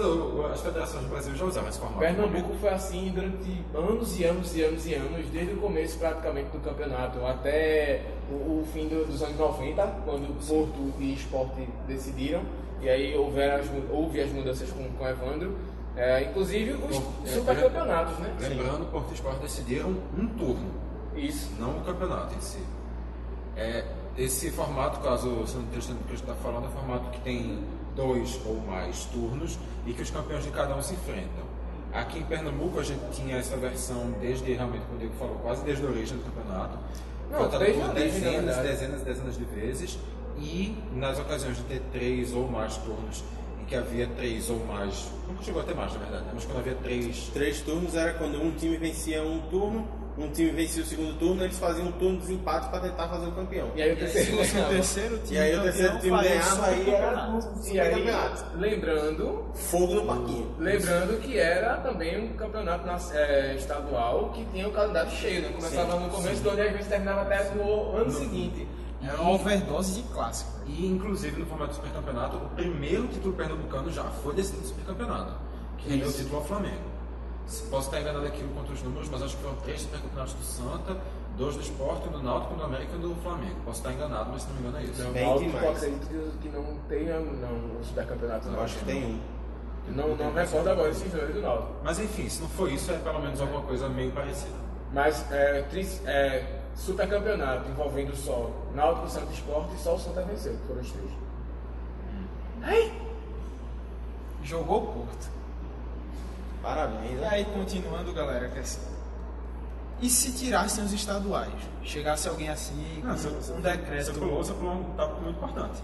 as federações do Brasil já usaram esse formato. Pernambuco foi assim durante anos e anos e anos e anos, desde o começo praticamente do campeonato até o, o fim do- dos anos 90, quando Porto e Esporte decidiram, e aí houveram as, houve as mudanças com, com Evandro, é, inclusive os é, supercampeonatos, né? Lembrando, Porto e Sport decidiram um turno, Isso. não o campeonato em si. É, esse formato, caso você não esteja que a gente está falando, é um formato que tem dois ou mais turnos e que os campeões de cada um se enfrentam. Aqui em Pernambuco a gente tinha essa versão desde, realmente, como o Diego falou, quase desde a origem do campeonato. Não, na dezenas, dezenas, dezenas de vezes. E nas ocasiões de ter três ou mais turnos, em que havia três ou mais, nunca chegou a ter mais na verdade, né? mas quando havia três Três turnos era quando um time vencia um turno, um time vencia o segundo turno, eles faziam um turno de desempate para tentar fazer o campeão. E aí o terceiro fosse o ganhava. terceiro time E aí o terceiro time ganhava, aí era. E aí, lembrando, Fogo no parquinho. lembrando que era também um campeonato na- é, estadual que tinha o calendário cheio, né? Começava no começo do ano e às vezes terminava até no ano seguinte. Era uma overdose de clássico. E, inclusive, no formato do supercampeonato, o primeiro título pernambucano já foi decidido no supercampeonato, que rendeu o título ao Flamengo. Se- Posso estar enganado aqui contra os números, mas acho que foram três supercampeonatos do Santa, dois do Esporte, um do Náutico, um do América e um do Flamengo. Posso estar enganado, mas se não me engano é isso. Bem Náutico, demais. eu acredito que, que não tenha não, o supercampeonato. Eu acho que tem um. Não, não recordo agora esses dois do Náutico. Mas enfim, se não for isso, é pelo menos alguma coisa meio parecida. Mas é, é, supercampeonato envolvendo só Náutico, Santa Esporte e só o Santa venceu, que foram os três. Jogou Porto. Parabéns, E né? aí, continuando, galera, que assim. E se tirassem os estaduais? Chegasse alguém assim, com um decreto. Você pulou, você pulou um tópico muito importante.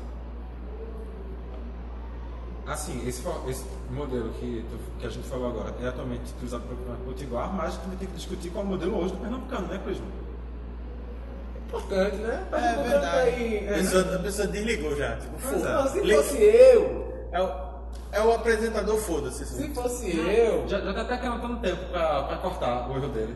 Assim, esse, esse modelo que, tu- que a gente falou agora é atualmente utilizado pelo Campeonato Potiguar, mas a gente tem que discutir qual é o modelo hoje do Pernambucano, né, Clismo? Importante, né? Tá É botando verdade. aí- A pessoa, a pessoa desligou já. Tipo, é. Não, se fosse eu, É o, é o apresentador, foda-se. se assim. fosse eu, Já, já tá até anotando tempo pra, pra cortar o erro dele.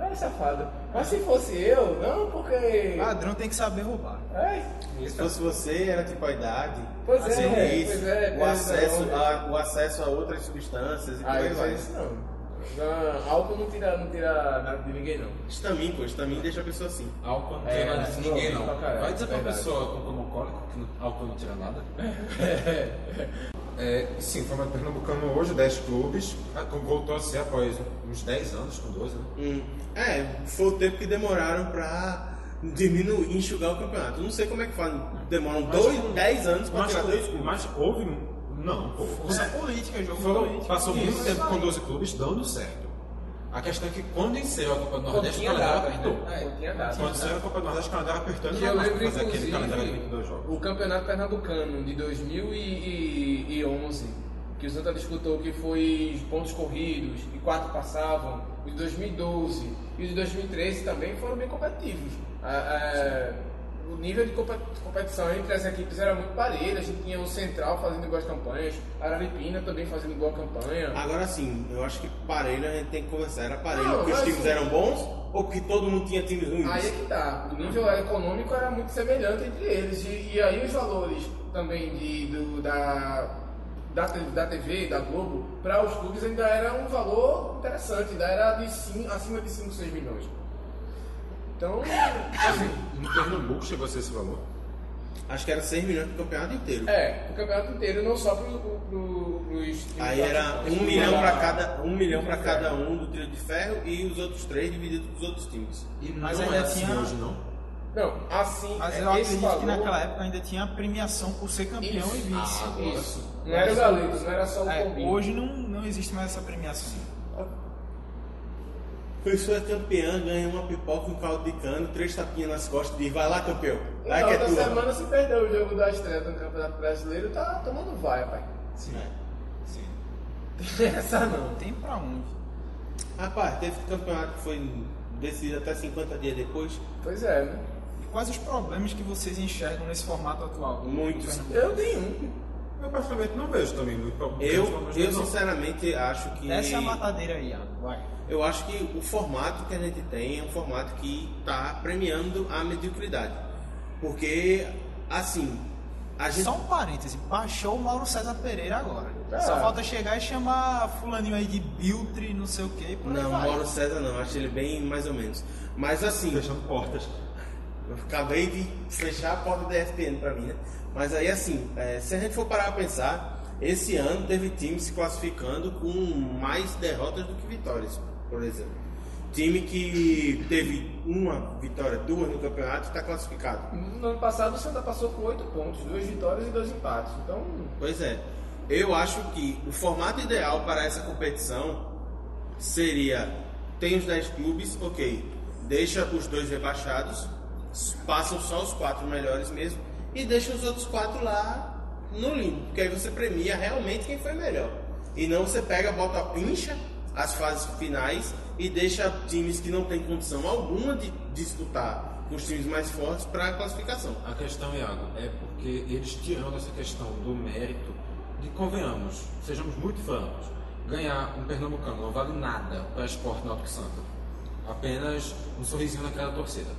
Ai, safado. Mas se fosse eu, não, porque. Padrão tem que saber roubar. Ai, Se fosse você, era tipo a idade, Pois a é, serviço, pois é, o, pois acesso, é. a, o acesso a outras substâncias e por aí não vai. isso não. não. Álcool não tira, não tira nada de ninguém, não. Estamin, pô, estamin deixa a pessoa assim. Álcool não É, tira nada de ninguém, não. Vai dizer pra pessoa com como alcoólico que não- álcool não tira nada? É, sim, o formato pernambucano hoje, 10 clubes, ah, voltou a ser após uns 10 anos, com 12, né? Hum, É, foi o tempo que demoraram pra diminuir, enxugar o campeonato. Não sei como é que faz. Demoram dois, dez anos pra tirar dois clubes. mas houve. um- Não. Força política, jogo Foram- político. passou muito tempo com 12 clubes dando certo. A questão é que quando encerrou a Copa do Nordeste, o calendário apertou. né? Data. Quando saiu a Copa do Nordeste, o calendário apertou e não eu lembro, fazer aquele calendário de inclusive, 22 jogos. o Campeonato Pernambucano de 2011, que o Santa disputou que foi pontos corridos e quatro passavam, o de 2012 e o de 2013 também foram bem competitivos. Ah, ah, o nível de compe- competição entre as equipes era muito parelho, a gente tinha o Central fazendo boas campanhas, a Araripina também fazendo boa campanha. Agora sim, eu acho que parelho a gente tem que conversar. Era parelho porque os times assim- eram bons ou porque todo mundo tinha times ruins? Aí é que tá. O nível econômico era muito semelhante entre eles. E, e aí os valores também de, do, da, da, da TV, da Globo, para os clubes ainda era um valor interessante, ainda era de cin- acima de 5, 6 milhões. Então, assim, No Pernambuco chegou a ser esse valor. Acho que era 6 milhões pro campeonato inteiro. é, o campeonato inteiro, não só pro, pro, pro, pros times Aí era dos um clubes milhão para cada, um milhão para cada um do trio de ferro e os outros três divididos com os outros times. E Mas não ainda é assim tinha- hoje, não. Não, assim, Mas é, eu acredito valor... que naquela época ainda tinha premiação por ser campeão Isso, e vice. ah, isso. Não era o Galeto, não era só o É, hoje não, não existe mais essa premiação. Pessoa campeã ganha uma pipoca, um caldo de cano, três tapinhas nas costas e diz, vai lá campeão. Vai Na que é outra tua. semana se perdeu o jogo da estreia do Campeonato Brasileiro, tá tomando vai, pai. Sim. Sim. Essa não. Tem pra onde. Rapaz, teve campeonato que foi decidido até 50 dias depois. Pois é, né? E quais os problemas que vocês enxergam nesse formato atual? Muitos. Eu tenho um. Eu particularmente não vejo também muito problema. Eu, eu sinceramente acho que. Essa é a matadeira aí, Iago. Vai. Eu acho que o formato que a gente tem é um formato que está premiando a mediocridade. Porque, assim, a gente. Só um parêntese, baixou o Mauro César Pereira agora. Ah. Só falta chegar e chamar fulaninho aí de Biltre, não sei o que. Não, Mauro César não, acho ele bem mais ou menos. Mas assim, Fechando portas. eu acabei de fechar a porta da ESPN pra mim, né? Mas aí assim, é, se a gente for parar a pensar, esse ano teve time se classificando com mais derrotas do que vitórias, por exemplo. Time que teve uma vitória, duas no campeonato está classificado. No ano passado o Santa passou com 8 pontos, duas vitórias e dois empates. Então, Pois é. Eu acho que o formato ideal para essa competição seria: tem os 10 clubes, ok, deixa os dois rebaixados, passam só os quatro melhores mesmo, e deixa os outros quatro lá no limbo, porque aí você premia realmente quem foi melhor. E não você pega, bota pincha as fases finais e deixa times que não têm condição alguma de disputar com os times mais fortes para a classificação. A questão, Iago, é porque eles tirando essa questão do mérito, de convenhamos, sejamos muito francos, ganhar um pernambucano não vale nada para esporte náutico Santa. Apenas um sorrisinho naquela torcida.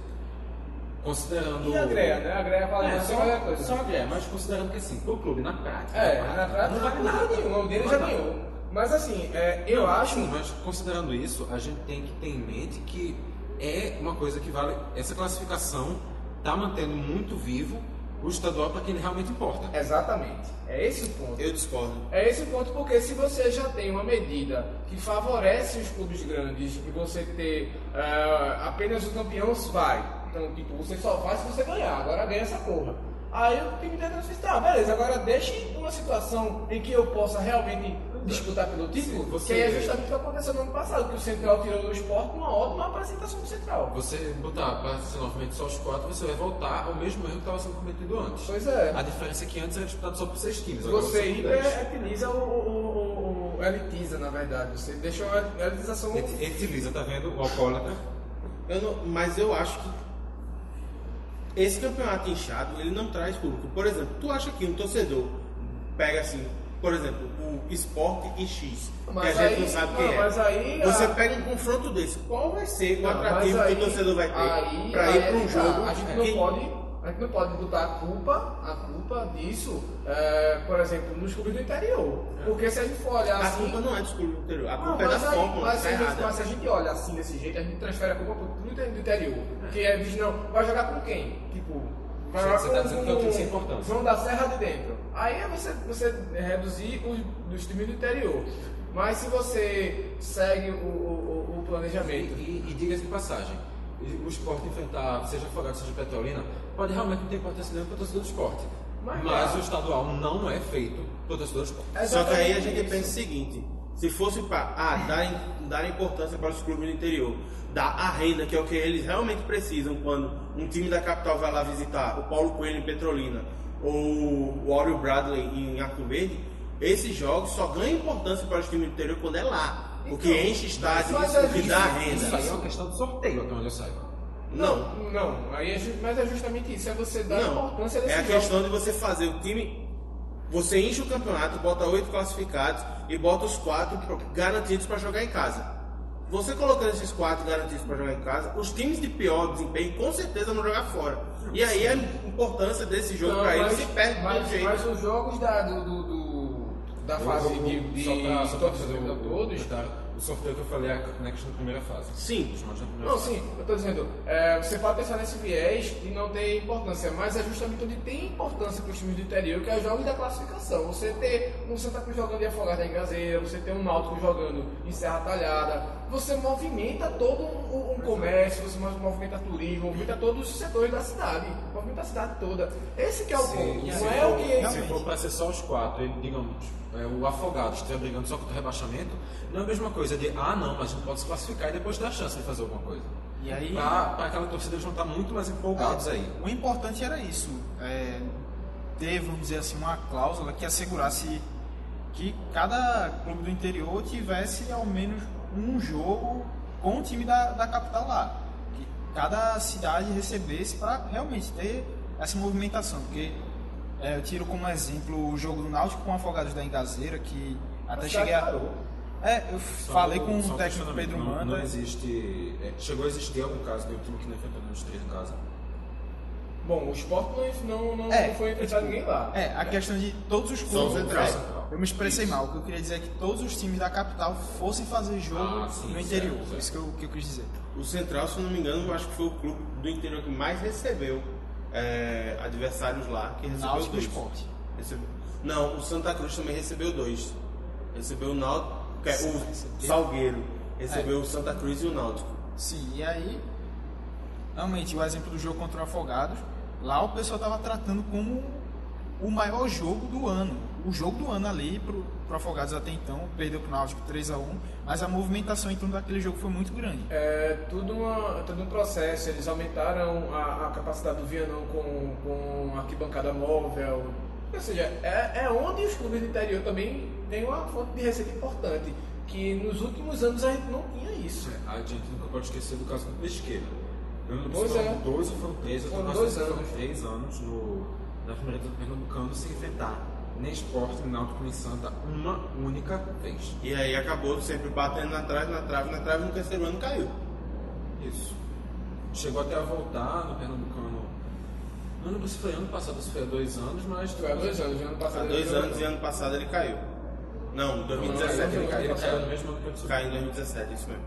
Considerando. e a Greia, né? A Greia vale É, só, qualquer coisa. só a Greia, mas considerando que assim, pro clube na prática. É, na prática não não vale nada. nenhum, o dele já ganhou. Mas assim, é, eu acho. Sim, mas considerando isso, a gente tem que ter em mente que é uma coisa que vale. Essa classificação está mantendo muito vivo o estadual para quem realmente importa. Exatamente. É esse o ponto. Eu discordo. É esse o ponto, porque se você já tem uma medida que favorece os clubes grandes e você ter ah, apenas o campeão vai. Então, tipo, você só vai se você ganhar, agora ganha essa porra. Aí o time tenta assim, tá, beleza, agora deixe uma situação em que eu possa realmente disputar pelo título, você- que aí é justamente o que aconteceu no ano passado, que o Central tirou do esporte uma ótima apresentação do Central. Você botar para novamente só os quatro, você vai voltar ao mesmo erro que estava sendo cometido antes. Pois é. A diferença é que antes era disputado só por seis times. agora Você hiperutiliza o, o, o, o elitiza, na verdade. Você deixa a elitização Etiliza, tá vendo? O alcoólatra. Eu não- mas eu acho que esse campeonato inchado, ele não traz público. Por exemplo, tu acha que um torcedor pega assim, por exemplo, o esporte e X, Mas que a gente aí- não sabe não, quem é. mas aí Você a- pega um confronto desse, qual vai ser o Não, atrativo aí- que o torcedor vai ter para ir para um é que tá. jogo? A gente que- não pode, a gente não pode botar a culpa, a culpa disso, é, por exemplo, nos clubes do interior. Porque se a gente for olhar A assim. culpa não é dos clubes do interior, a Não, culpa é da mas, aí, fórmula, mas, se tá a gente, errada. mas se a gente olha assim desse jeito, a gente transfere a culpa pro clube do interior. Porque é não, vai jogar com quem? Tipo, Pra- Você tá dizendo que é o um- importância. João da Serra de dentro. Aí é você, você reduzir os dos times do interior. Mas se você segue o, o, o E, planejamento. e, e diga-se de passagem, o esporte enfrentar, seja Afogados, seja Petrolina, pode realmente não ter importância nenhuma para o torcedor do esporte. Mas, Mas, claro. o estadual não é feito para o torcedor do esporte. Só que aí a gente isso. pensa o seguinte: se fosse para ah, dar, dar importância para os clubes do interior, dar a renda, que é o que eles realmente precisam quando um time da capital vai lá visitar o Paulo Coelho em Petrolina ou o Áureo Bradley em Arco Verde, esses jogos só ganham importância para os times do interior quando é lá. Porque Então, enche estádio, mas é porque dá isso, Isso aí é renda. uma questão de sorteio, até onde eu saiba. Não, Não, aí é mas é justamente isso, é você dar não. importância desse É a jogo. questão de você fazer o time. Você enche o campeonato, bota oito classificados e bota os quatro garantidos para jogar em casa. Você colocando esses quatro garantidos para jogar em casa, os times de pior desempenho com certeza vão jogar fora. E aí a importância desse jogo para eles se perde mas, mas os jogos da, do, do- do- da Eu fase vou- de, de só pra, só pra fazer todos, o, todos, o, o sorteio que eu falei é na questão da primeira fase. Sim. Os modos da primeira Não, fase. sim, eu tô dizendo, é, você pode pensar nesse viés e não ter importância, mas é justamente onde tem importância para os times do interior, que é os jogos da classificação. Você ter um Santa Cruz jogando em Afogada em Gazeira, você ter um Náutico jogando em Serra Talhada, você movimenta todo um, um comércio, você movimenta turismo, movimenta todos os setores da cidade, movimenta a cidade toda. Esse que é o Sim, ponto, não é o que... Se for para ser só os quatro, digamos, é, o Afogados estiver brigando só contra o rebaixamento, não é a mesma coisa de, ah não, mas a gente pode se classificar e depois dar chance de fazer alguma coisa. E aí, Para aquela torcida eles vão estar muito mais empolgados aí. o importante era isso. É, ter, vamos dizer assim, uma cláusula que assegurasse que cada clube do interior tivesse ao menos um jogo com o time da, da capital lá. Que cada cidade recebesse para realmente ter essa movimentação. Porque é, eu tiro como exemplo o jogo do Náutico com Afogados da Engazeira, que até cidade cheguei a. parou. É, eu Só falei com só o um técnico Pedro não, Manda. Não existe. é, chegou a existir algum caso de um time que não enfrentou dos três em casa? Bom, o esporte não, não, É, não foi enfrentar ninguém lá. É, a questão de todos os Só clubes. Central. é, eu me expressei mal. O que eu queria dizer é que todos os times da capital fossem fazer jogo Ah, sim, no certo, interior. certo. Isso que eu, que eu quis dizer. O Central, se eu não me engano, eu acho que foi o clube do interior que mais recebeu é, adversários lá, que recebeu Náutico dois. Esporte. Recebeu- Não, o Santa Cruz também recebeu dois. Recebeu o Náutico, é o Recebeu. Salgueiro. Recebeu o Santa Cruz e o Náutico. Sim, e aí, realmente, o exemplo do jogo contra o Afogados, lá o pessoal estava tratando como o maior jogo do ano. O jogo do ano ali pro, pro Afogados até então, perdeu pro Náutico 3 a 1 mas a movimentação em torno daquele jogo foi muito grande. É tudo, uma, tudo um processo. Eles aumentaram a, a capacidade do Vianão com, com arquibancada móvel. Ou seja, é, é onde os clubes do interior também têm uma fonte de receita importante. Que nos últimos anos a gente não tinha isso. A gente nunca pode esquecer do caso do Pesqueira. Eu não Pois foram é. dois ou foram três, eu Foram dois anos. foram três anos no, na primeira do Pernambucano sem enfrentar nem esporte, nem náutico, nem santa, uma única vez. E aí acabou sempre batendo na trave, na trave, na trave, no terceiro ano caiu. Isso. Chegou até a voltar no Pernambucano. Não lembro se foi ano passado se foi há dois anos, mas. Foi há dois anos, ano passado. Há ele dois anos e ano passado ele caiu. Não, em 2017 Não, ele não, caiu. Ele caiu no mesmo ano que eu. Caiu em 2017, isso mesmo.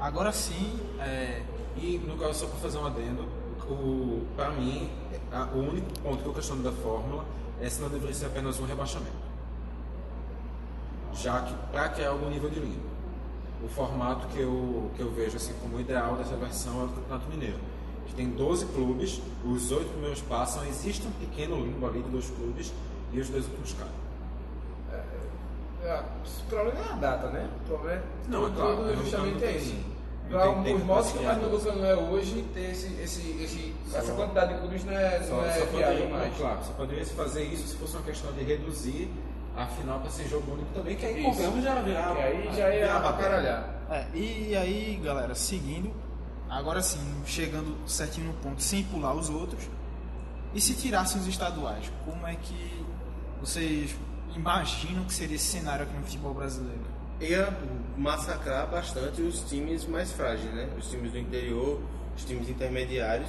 Agora sim, é, E no caso, só para fazer um adendo, o, para mim, a- o único ponto que eu questiono da fórmula é se não deveria ser apenas um rebaixamento. Já que, para criar algum nível de limbo. O formato que eu, que eu vejo assim, como ideal dessa versão é o Campeonato Mineiro. Que tem 12 clubes, os oito primeiros passam, existe um pequeno limbo ali de dois clubes e os dois últimos caem. É, O problema é a data, né? O problema é Não, é claro, não é tenho- Para os modos que o criado. Pernambucano é hoje, ter esse, esse, esse, essa quantidade de clubes não é, Só, não é só viável poderia, mais. claro, só poderia se fazer isso se fosse uma questão de reduzir a final para ser jogo único também, que aí Isso. convenhamos já virar. E aí já ia virar batalha. aparalhar. É, e aí, galera, seguindo, agora sim, chegando certinho no ponto, sem pular os outros, e se tirassem os estaduais, como é que vocês imaginam que seria esse cenário aqui no futebol brasileiro? Ia massacrar bastante os times mais frágeis, né? Os times do interior, os times intermediários.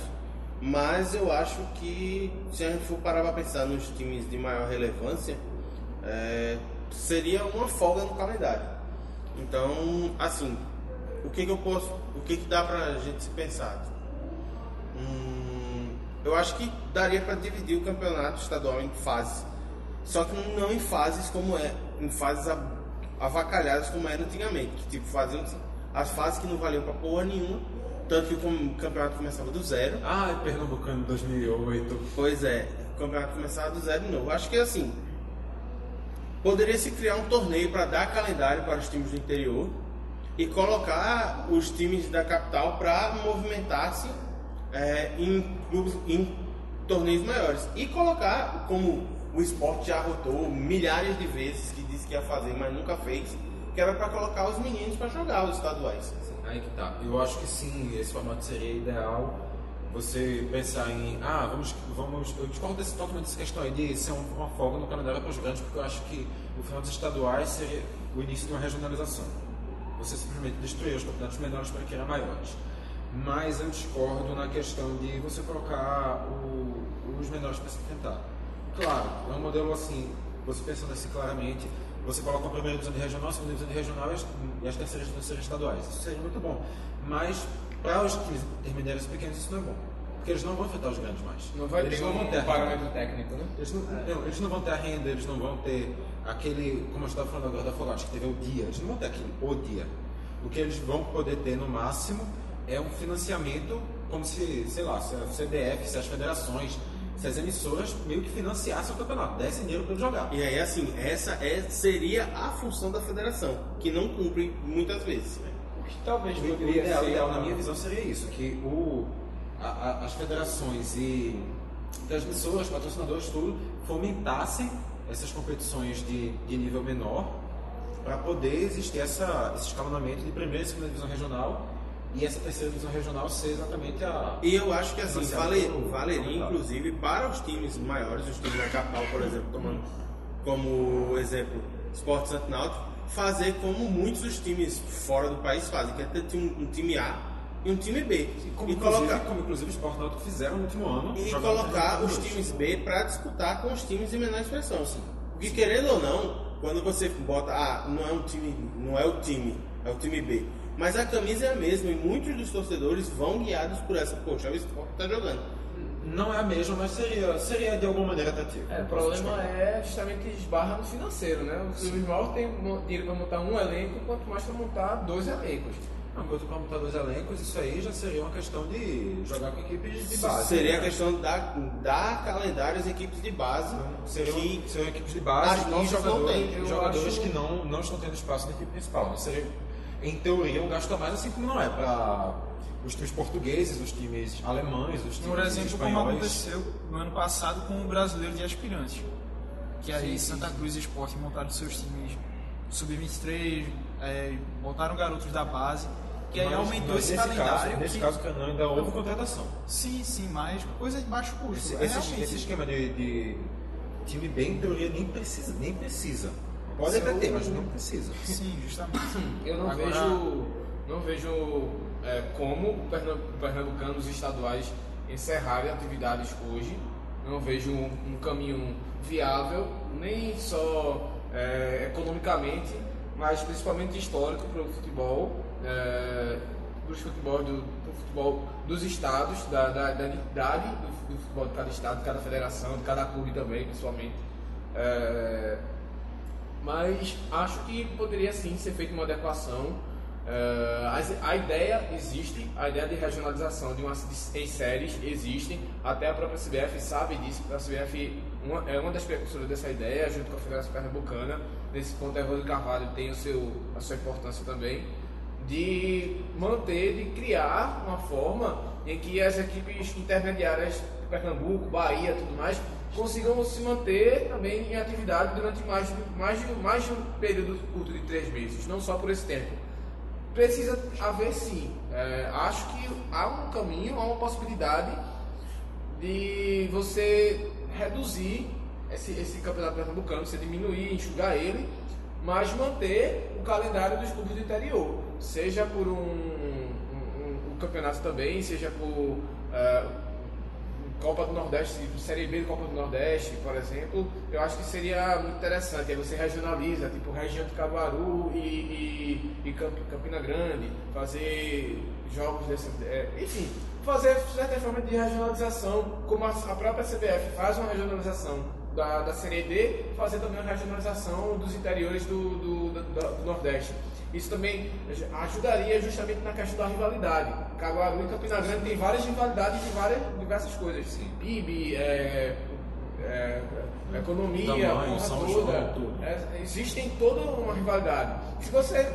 Mas eu acho que se a gente for parar para pensar nos times de maior relevância, é, seria uma folga no calendário. Então, assim, o que, que eu posso, o que, que dá pra gente se pensar? Hum, Eu acho que daria para dividir o campeonato estadual em fases. Só que não em fases como é, em fases a- avacalhadas como era antigamente. Que tipo, faziam as fases que não valiam pra porra nenhuma. Tanto que o campeonato começava do zero. Ah, Pernambucano 2008. Pois é, o campeonato começava do zero de novo. Acho que assim, poderia se criar um torneio para dar calendário para os times do interior e colocar os times da capital para movimentar-se é, em, clubes- em torneios maiores. E colocar, como o esporte já rotou milhares de vezes que que ia fazer, mas nunca fez, que era para colocar os meninos para jogar os estaduais. Aí que tá. Eu acho que sim, esse formato seria ideal. Você pensar em, ah, vamos, vamos. Eu discordo desse, totalmente dessa questão aí de ser um- uma folga no calendário para os grandes, porque eu acho que o final dos estaduais seria o início de uma regionalização. Você simplesmente destruir os campeonatos menores para criar maiores. Mas eu discordo na questão de você colocar o- os menores para se enfrentar. Claro, é um modelo assim, você pensando assim claramente, você coloca a primeira divisão de regional, a segunda divisão de regional e as, as terceiras divisões estaduais. Isso seria muito bom. Mas para os times intermediários e pequenos isso não é bom. Porque eles não vão enfrentar os grandes mais. Não vai eles ter não vão ter um a parâmetro técnico, né? eles não, não, eles não vão ter a renda, eles não vão ter aquele, como eu estava falando agora da Fogate, que teve o dia, eles não vão ter aquele o dia. O que eles vão poder ter no máximo é um financiamento, como se, sei lá, se a CBF, se as federações, se as emissoras meio que financiassem o campeonato, dessem dinheiro para jogar. E aí, assim, essa é, seria a função da federação, que não cumpre muitas vezes. né? O que talvez O poderia ideal, ser ideal, uma- na minha visão, seria isso: que o, a- a- as federações e transmissoras, patrocinadores, tudo, fomentassem essas competições de, de nível menor para poder existir essa, esse escalonamento de primeira e segunda divisão regional e essa terceira divisão regional ser exatamente a. E eu acho que assim, vale, valeria inclusive para os times maiores, os times da capital, por exemplo, tomando como exemplo Sport Santo Náutico, fazer como muitos dos times fora do país fazem, que é ter um, um time A e um time B. Como, e inclusive, colocar, como inclusive o Sport Náutico fizeram no último ano. e colocar os times B para disputar com os times de menor expressão. E querendo ou não, quando você bota, ah, não é um time, não é o time, é o time B. Mas a camisa é a mesma e muitos dos torcedores vão guiados por essa, poxa, o Sport tá jogando. Não é a mesma, mas seria, seria de alguma maneira atrativo. É, o problema é justamente esbarra no financeiro, né? Clubes maiores têm mo- dinheiro para montar um elenco, quanto mais para montar dois elencos. Uma coisa para montar dois elencos, isso aí já seria uma questão de jogar com equipes de base. Seria a né? questão da dar calendário às equipes de base Seriam, que seriam equipes de base as e não jogadores, jogadores acho- que não, não estão tendo espaço na equipe principal. Né? Seria, em teoria, um gasto a mais, assim como não é para os times portugueses, os times alemães, os times Por exemplo, como espanhóis. aconteceu no ano passado com o Brasileiro de Aspirantes. Que aí Santa Cruz e Esporte montaram seus times sub-23, é, botaram garotos da base, que aí Mas- aumentou mas esse nesse calendário. Caso, nesse que- caso, Canan, ainda houve contratação. Sim, sim, mas coisa de baixo custo. Esse, É esse, esse esquema de, de time bem, em teoria, nem precisa. Nem precisa. Pode até ter, o- mas não precisa. Sim, justamente. Eu não Agora- vejo, não vejo é, como o perna- pernambucanos estaduais encerrarem atividades hoje. Não vejo um, um caminho viável, nem só é, economicamente, mas principalmente histórico para o futebol, é, dos futebol do, do futebol dos estados, da, da, da identidade do, do futebol de cada estado, de cada federação, de cada clube também, principalmente. É, mas acho que poderia sim ser feita uma adequação. Eh, as- a ideia existe, a ideia de regionalização de umas de- séries existe, até a própria CBF sabe disso, a CBF uma- é uma das precursoras dessa ideia, junto com a Federação Pernambucana. Nesse ponto, a Evandro Carvalho tem o seu, a sua importância também, de manter, de criar uma forma em que as equipes intermediárias Pernambuco, Bahia tudo mais consigam se manter também em atividade durante mais, de- mais, mais de um período curto de três meses, não só por esse tempo. Precisa haver sim. É, acho que há um caminho, há uma possibilidade de você reduzir esse, esse campeonato pernambucano, você diminuir, enxugar ele, mas manter o calendário dos clubes do interior, seja por um, um- um- campeonato também, seja por, eh, Copa do Nordeste, Série B da Copa do Nordeste, por exemplo, eu acho que seria muito interessante. Aí você regionaliza, tipo região de Caruaru e, e, e Camp- Campina Grande, fazer jogos desse. é, enfim, fazer certa forma de regionalização, como a, a própria CBF faz uma regionalização da, da Série D, fazer também uma regionalização dos interiores do, do, do- do Nordeste. Isso também ajudaria justamente na questão da rivalidade. Caruaru e Campina Grande tem várias rivalidades de várias diversas coisas. PIB, é, é, economia, Tamanho, toda. João. É, existem toda uma rivalidade. Se você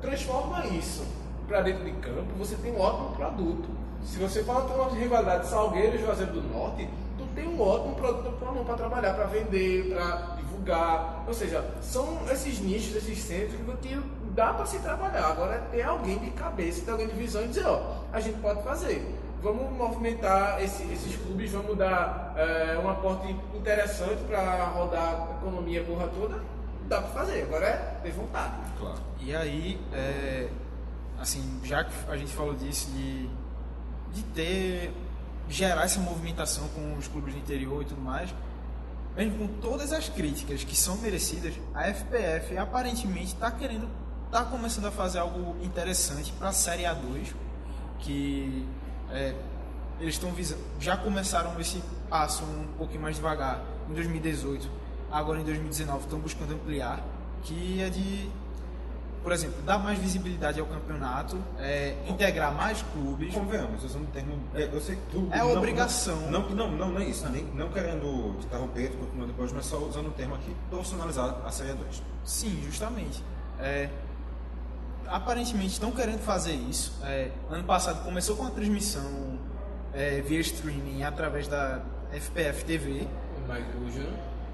transforma isso para dentro de campo, você tem um ótimo produto. Se você fala que tem uma rivalidade Salgueiro e Juazeiro do Norte, tu tem um ótimo produto para trabalhar, para vender, para divulgar. Ou seja, são esses nichos, esses centros que dá para se trabalhar. Agora é ter alguém de cabeça, ter alguém de visão e dizer, ó, a gente pode fazer. Vamos movimentar esse- esses clubes, vamos dar é, um aporte interessante para rodar a economia porra toda. Dá para fazer, agora é ter vontade. Claro. E aí, é, assim, já que a gente falou disso, de, de ter, gerar essa movimentação com os clubes do interior e tudo mais, mesmo com todas as críticas que são merecidas, a FPF aparentemente está querendo, está começando a fazer algo interessante para a Série A2, que é, eles estão visando, já começaram esse passo um pouquinho mais devagar em 2018, agora em 2019 estão buscando ampliar, que é de por exemplo, dar mais visibilidade ao campeonato, é, integrar mais clubes. Convenhamos, usando o termo. é, Eu sei tu. É não- obrigação. Não, não, não, não é isso. Nem, não querendo te interromper, tu continua depois, mas só usando o termo aqui, profissionalizar a Série 2. Sim, justamente. É, aparentemente estão querendo fazer isso. É, ano passado começou com a transmissão é, via streaming através da FPF TV.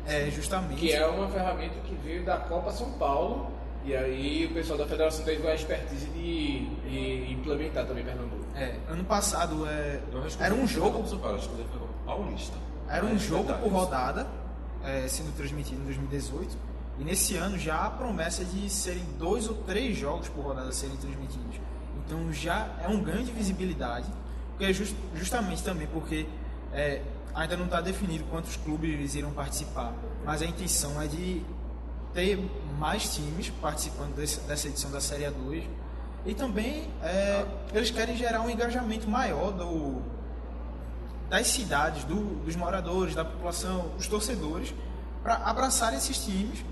É, justamente. Que é uma ferramenta que veio da Copa São Paulo. E aí o pessoal da federação teve a expertise de, de implementar também Pernambuco. É, ano passado é, era um jogo São Paulo, acho que foi Paulista. Era um Mas jogo por rodada, é, sendo transmitido em 2018. E nesse ano já há promessa de serem dois ou três jogos por rodada serem transmitidos. Então já é um ganho de visibilidade, porque é jus- justamente também porque é, ainda não está definido quantos clubes irão participar, mas a intenção é de ter mais times participando desse- dessa edição da Série A2 e também é, eles querem gerar um engajamento maior do, das cidades, do- dos moradores, da população, dos torcedores, para abraçarem esses times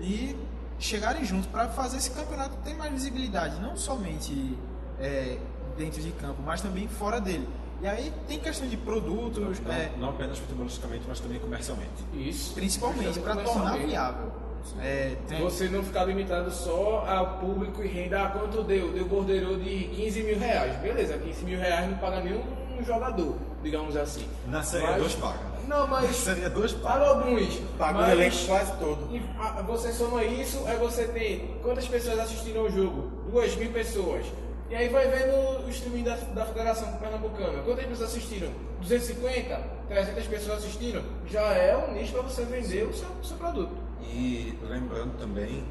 e chegarem juntos para fazer esse campeonato ter mais visibilidade, não somente é, dentro de campo, mas também fora dele. E aí tem questão de produtos, Não, é, não apenas futebolisticamente, mas também comercialmente. Isso. principalmente para tornar viável. É, tem- Você não ficar limitado só ao público e renda. Ah, quanto deu? Deu borderou de 15 mil reais. Beleza, 15 mil reais não paga nenhum jogador, digamos assim. Na Série Mas- 2 paga. Não, mas. 2 paga. Paga alguns. Paga o elenco quase todo. E a- você soma isso, aí você tem quantas pessoas assistiram o jogo? Duas mil pessoas. E aí vai vendo o streaming da, da Federação Pernambucana. Quantas pessoas assistiram? 250? 300 pessoas assistiram? Já é um nicho para você vender o seu, o seu produto. E lembrando também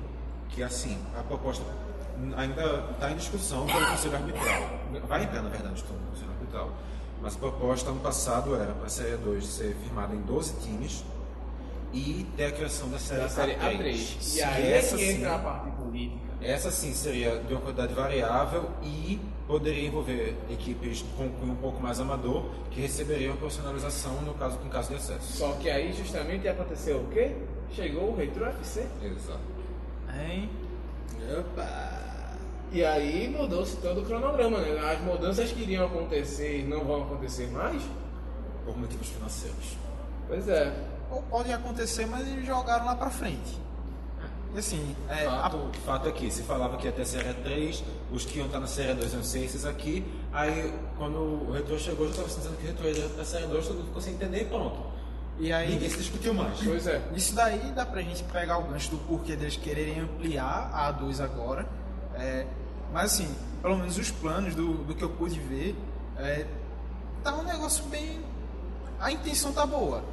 que assim, a proposta ainda está em discussão pelo Conselho Arbitral. Vai entrar, na verdade, pelo Conselho Arbitral. Mas a proposta ano passado era para a Série 2 ser firmada em 12 times e ter a criação da Série, Da série A3. A3. Que E aí é essa que sim- entra a parte política. Essa sim seria de uma quantidade variável e poderia envolver equipes com um pouco mais amador que receberiam profissionalização no caso, em caso de acesso. Só que aí justamente aconteceu o quê? Chegou o Retro FC. Exato. Hein? Opa! E aí mudou-se todo o cronograma, né? As mudanças que iriam acontecer não vão acontecer mais? Por motivos financeiros. Pois é. Ou pode acontecer, mas eles jogaram lá para frente. E assim, é, a- Fato, fato é que se falava que ia ter Série 3, os que iam estar na Série 2 iam ser esses aqui, aí quando o Retro chegou já estava dizendo que o Retro ia para a Série 2, todo mundo ficou sem entender e pronto. e aí Ninguém se discutiu mais. Pois é. Isso daí dá pra gente pegar o gancho do porquê deles quererem ampliar a A2 agora. É, mas assim, pelo menos os planos do, do que eu pude ver, é, tá um negócio bem. A intenção tá boa.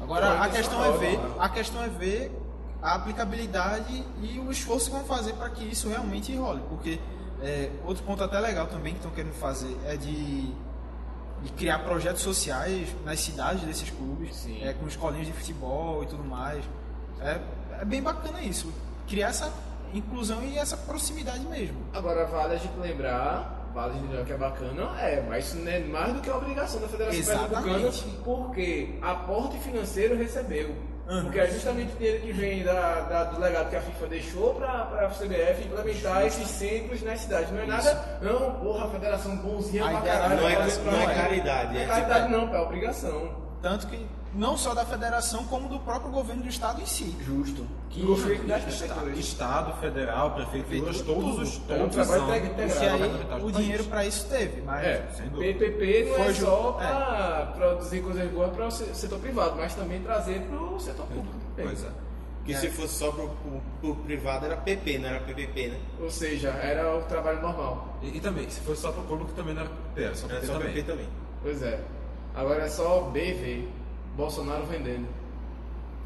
Agora Não, a a intenção questão tá é ver, né? a questão é ver a aplicabilidade e o esforço que vão fazer para que isso realmente role. Porque é, outro ponto até legal também que estão querendo fazer é de de criar projetos sociais nas cidades desses clubes, Sim. é, com escolinhas de futebol e tudo mais. É, é bem bacana isso, criar essa inclusão e essa proximidade mesmo. Agora vale a gente lembrar, vale a gente lembrar que é bacana, é, mas isso não é mais do que a obrigação da Federação. Pernambucana, porque aporte financeiro recebeu. Uhum. Porque é justamente o dinheiro que vem da, da- do legado que a FIFA deixou para a CBF implementar esses centros nas cidades. Não é nada, não, porra, a federação bonzinha A pra caralho. Não é, fazer pra não é caridade, Não é é caridade tipo- não, é obrigação. Tanto que não só da federação, como do próprio governo do estado em si. Justo. Que Gostei das Estado, prefeituras. Estado, federal, prefeituras, todos os É um todos são aí o do dinheiro para isso teve, mas É. PPP não é só para produzir coisas boas para o se- setor privado, mas também trazer para o setor público. também. Pois é. Que se fosse só pro, pro- pro privado era PP, não era PPP, né? Ou seja, era o trabalho normal. E, e também, se fosse só para o público, também não era PP, era só Era PP só também. PP também. Pois é. Agora é só BV. Bolsonaro vendendo.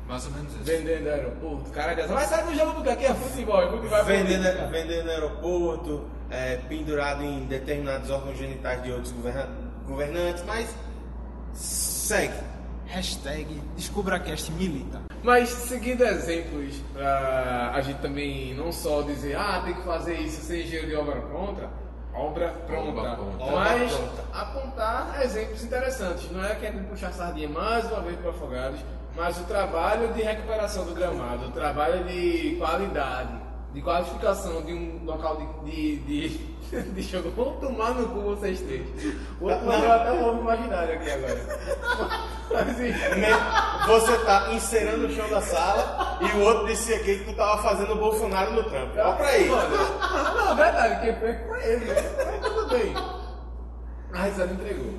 Mais ou menos isso. Vendendo aeroporto. Cara, diz, mas sai do jogo porque aqui é futebol. é futebol é Vendendo, política." vendendo aeroporto, é, pendurado em determinados órgãos genitais de outros governa- governantes, mas segue. hashtag DescubraCast milita. Mas seguindo exemplos, a gente também não só dizer, ah, tem que fazer isso sem engenheiro de obra pronta, obra pronta, Obra pronta. mas pronta. apontar exemplos interessantes. Não é querendo puxar sardinha mais uma vez para Afogados, mas o trabalho de recuperação do gramado, o trabalho de qualidade, de qualificação de um local de, de, de, de jogo. Vamos tomar no cu vocês três. O outro mandou até um ovo imaginário aqui agora. Mas, enfim. Me- Você tá encerando o chão da sala e o outro disse aqui que tu tava fazendo o Bolsonaro no trampo. Olha pra aí. Não, verdade, quem foi foi ele, né? Mas tudo bem. A risada entregou.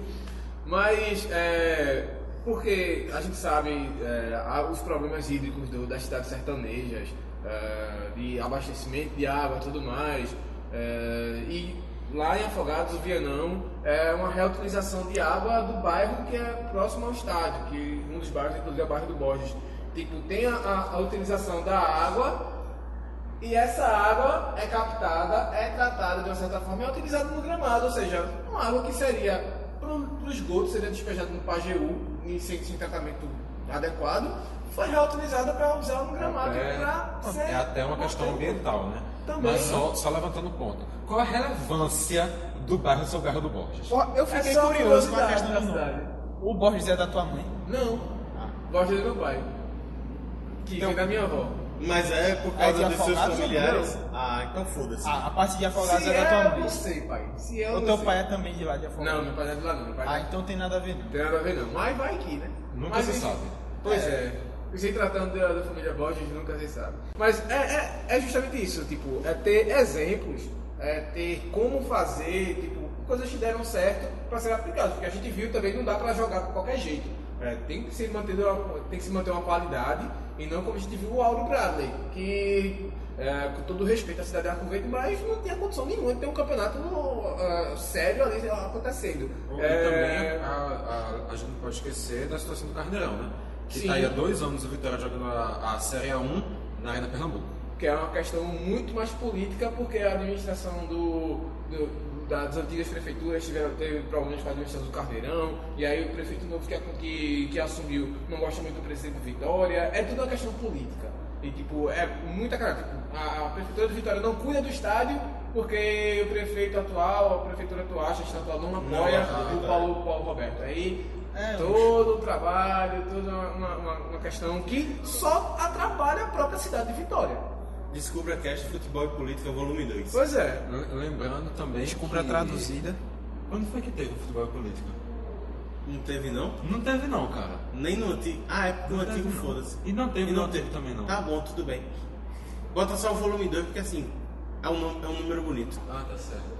Mas, é, porque a gente sabe é, os problemas hídricos do- das cidades sertanejas, é, de abastecimento de água tudo mais. é, e lá em Afogados, o Vianão, é uma reutilização de água do bairro que é próximo ao estádio, que um dos bairros, inclusive, é o bairro do Borges. Tipo, tem a, a- utilização da água e essa água é captada, é tratada de uma certa forma e é utilizada no gramado, ou seja, uma água que seria para o esgoto, seria despejada no Pajeú, em sem, sem tratamento adequado, foi reutilizada para usar no gramado. Pra ser é até uma questão ambiental, né? Também. Mas só, só levantando o ponto. Qual a relevância do bairro seu bairro do Borges? Ó, Eu fiquei É só curioso com a questão da do nome. cidade. O Borges é da tua mãe? Não, gosta do meu pai, que Então- vem da minha avó. Mas é por É causa de dos seus familiares? Ah, então foda-se. Ah, a parte de Afogados Se é da é, tua eu mãe. não sei, pai. Se é, eu O teu sei. pai é também de lá de Afogados? Não, meu pai não é de lá não, meu pai Ah, não. então tem nada a ver não. Tem nada a ver não, mas vai que, né? Nunca Mas, se sabe. Pois é. Se tratando da, da família Borges, nunca se sabe. Mas é, é, é justamente isso, tipo, é ter exemplos, é ter como fazer, tipo, coisas que deram certo para ser aplicadas. Porque a gente viu também não dá para jogar com qualquer jeito. É, tem, que se manter uma, tem que se manter uma qualidade e não como a gente viu o Auro Bradley, que é, com todo respeito à cidade de Arco Verde, mas não tinha condição nenhuma de ter um campeonato ah, sério ali acontecendo. E É, também a, a, a gente não pode esquecer da situação do Carneirão, né? Que está aí há dois anos o Vitória jogando a, a Série A1 na Arena Pernambuco. que é uma questão muito mais política, porque a administração do, do- das antigas prefeituras tiveram, teve problemas com a administração do Carneirão, e aí o prefeito novo que, que, que assumiu não gosta muito do presidente do Vitória, é tudo uma questão política. E tipo, é muita cara, tipo, a, a prefeitura do Vitória não cuida do estádio porque o prefeito atual, a prefeitura atual, a gestão atual não apoia ajuda. o Paulo, Paulo Roberto. Aí É, todo o trabalho, toda uma, uma, uma questão que só atrapalha a própria cidade de Vitória. Descubra Cast Futebol e Política, volume 2. Pois é. Lembrando também. Desculpa a que- traduzida. Quando foi que teve o futebol e política? Não teve não? Não teve, não, cara. Nem no antigo. Ah, é porque o antigo foda-se. E não teve E no não antigo teve também, não. Tá bom, tudo bem. Bota só o volume 2 porque assim, é um, é um número bonito. Ah, tá certo.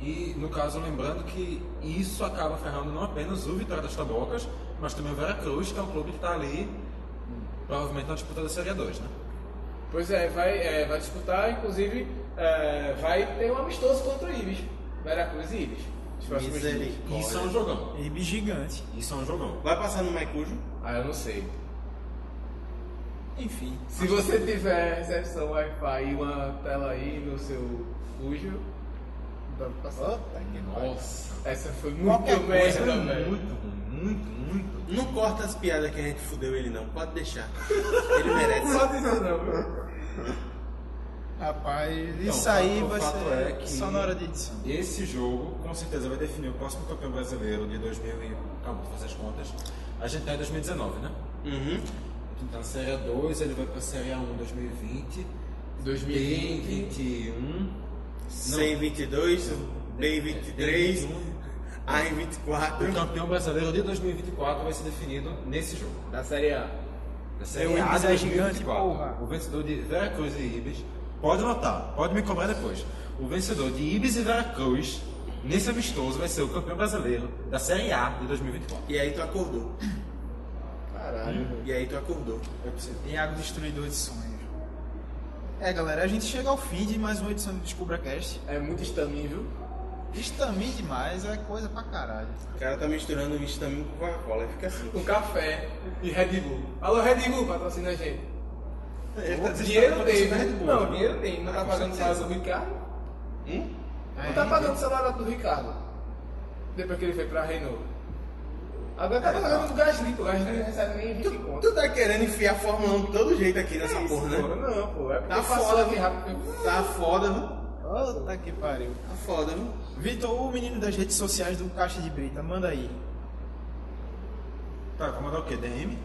E, no caso, lembrando que isso acaba ferrando não apenas o Vitória das Tabocas, mas também o Veracruz, que é um clube que está ali, provavelmente na disputa da Série 2, né? Pois é, vai, é, vai disputar, inclusive, é, vai ter um amistoso contra o Ibis. Veracruz e Ibis. Isso é um jogão. Ibe gigante. Isso é um jogão. Vai passar no Maicujo? Ah, eu não sei. Enfim. Se você tiver recepção Wi-Fi e uma tela aí no seu Fujo, do ano passado. Nossa, essa foi muito Qualquer coisa, merda, velho. Muito ruim, muito, muito. Não corta as piadas que a gente fudeu ele não, pode deixar. Ele merece. Não pode dizer não? Rapaz, Então, isso aí o vai fato ser é que- só na hora de edição. Esse jogo com certeza vai definir o próximo campeão brasileiro de 2000 e... Calma, vou fazer as contas. A gente tá em 2019, né? Uhum. Então na Série A2, ele vai pra Série A1 2020. 2020. Tem 21. 122, B em 23, A em O 24. campeão brasileiro de 2024 vai ser definido nesse jogo. Da Série A. Da Série O A de é gigante, 2024. porra. O vencedor de Veracruz e Ibis. Pode notar, pode me cobrar depois. O vencedor de Ibis e Veracruz, nesse amistoso, vai ser o campeão brasileiro da Série A de 2024. E aí tu acordou. Caralho. E aí tu acordou. Iago Destruidor de Sonhos. É, galera, a gente chega ao fim de mais uma edição do Descubra Cast. É muito estamin, viu? Estamin demais, é coisa pra caralho. O cara tá misturando vitamina com Coca-Cola, fica assim. Com café e Red Bull. Alô, Red Bull, patrocina a gente. Ele tá dinheiro tem, Bull, Não, né? dinheiro tem. Não tá pagando o salário do Ricardo? Hum? Não tá pagando o salário do Ricardo. Depois que ele foi pra Renault. Agora tá pagando o Gasly, pô. O Gasly não recebe nem 20 conto. Tu tá querendo enfiar a Fórmula 1 de todo jeito aqui nessa porra, né? Não, pô. É porque Tá foda, aqui viu? rápido. Tá foda, viu? Puta que pariu. Tá foda, viu? Vitor, o menino das redes sociais do Caixa de Brita, manda aí. Tá, vou mandar o quê? DM?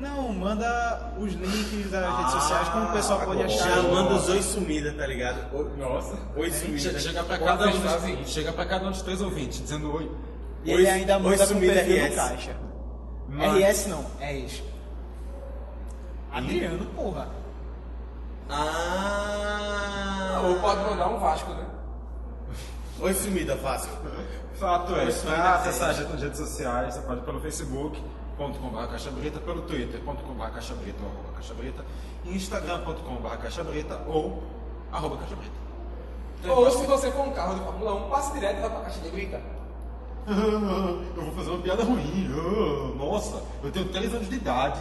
Não, manda os links das redes sociais, como o pessoal pode agora. achar. Chamando os oi sumida, tá ligado? Oi, Nossa. oi sumida. chega pra cada um chega pra cada um dos três ouvintes, dizendo oi. E ele ainda manda com o sumida perfil RS. do Caixa. Mas- RS não, é isso. Adriano, porra. Ah! Ou pode mandar um Vasco, né? Oi sumida, fácil. Fato é, sumida para RS. acessar a gente nas redes sociais, você pode pelo facebook.com.br caixabrita, pelo twitter.com.br caixabrita ou arroba caixabrita, instagram.com.br caixabrita ou arroba caixabrita. Ou se você for um carro de Fórmula 1, passe direto e vai pra caixa de Eu vou fazer uma piada ruim. Ah, Nossa, eu tenho 3 anos de idade.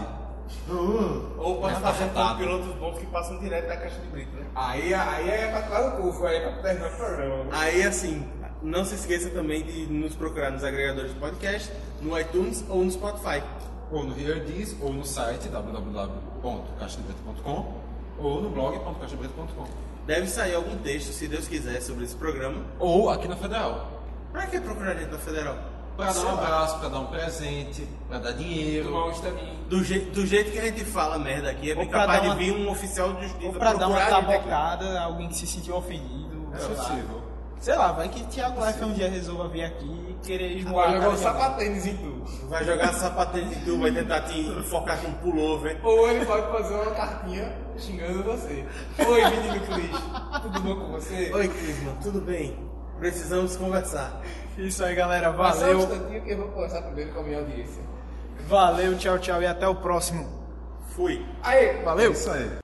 Ah. Ou pode por afetado. pilotos bons que passam direto da caixa de brito, né? Aí, aí é pra trás do curso, aí é pra terminar o programa. Aí, assim, não se esqueça também de nos procurar nos agregadores de podcast, no iTunes ou no Spotify. Ou no HearDees, ou no site www.caixabrita.com ou no blog.caixabrita.com Deve sair algum texto, se Deus quiser, sobre esse programa. ou aqui na Federal. Pra que da Federal? Pra dar um abraço, pra dar um presente, pra dar dinheiro. Tomar um. Do, jeito do jeito que a gente fala merda aqui, é bem capaz dar de uma- vir um oficial de justiça Ou pra dar uma tabocada, alguém que se sentiu ofendido. É sei lá. possível. Sei lá, vai que Thiago Life um dia resolva vir aqui e querer Vai esmoar a jogar um sapatênis em tu. Vai jogar sapatênis em tu, vai tentar te enfocar com um pullover. Ou ele pode fazer uma cartinha xingando você. Oi, menino Cris. Tudo bom com você? Oi, Crisma, tudo bem? Precisamos conversar. Isso aí, galera. Passa um Valeu. instantinho que eu vou conversar primeiro com a minha audiência. Valeu, tchau, tchau e até o próximo. Fui. Aí, Valeu. Isso aí.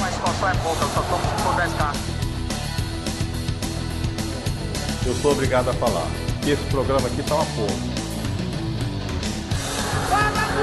Mas qual é pouca, eu só tomo se for 10k. Eu sou obrigado a falar que esse programa aqui tá uma porra.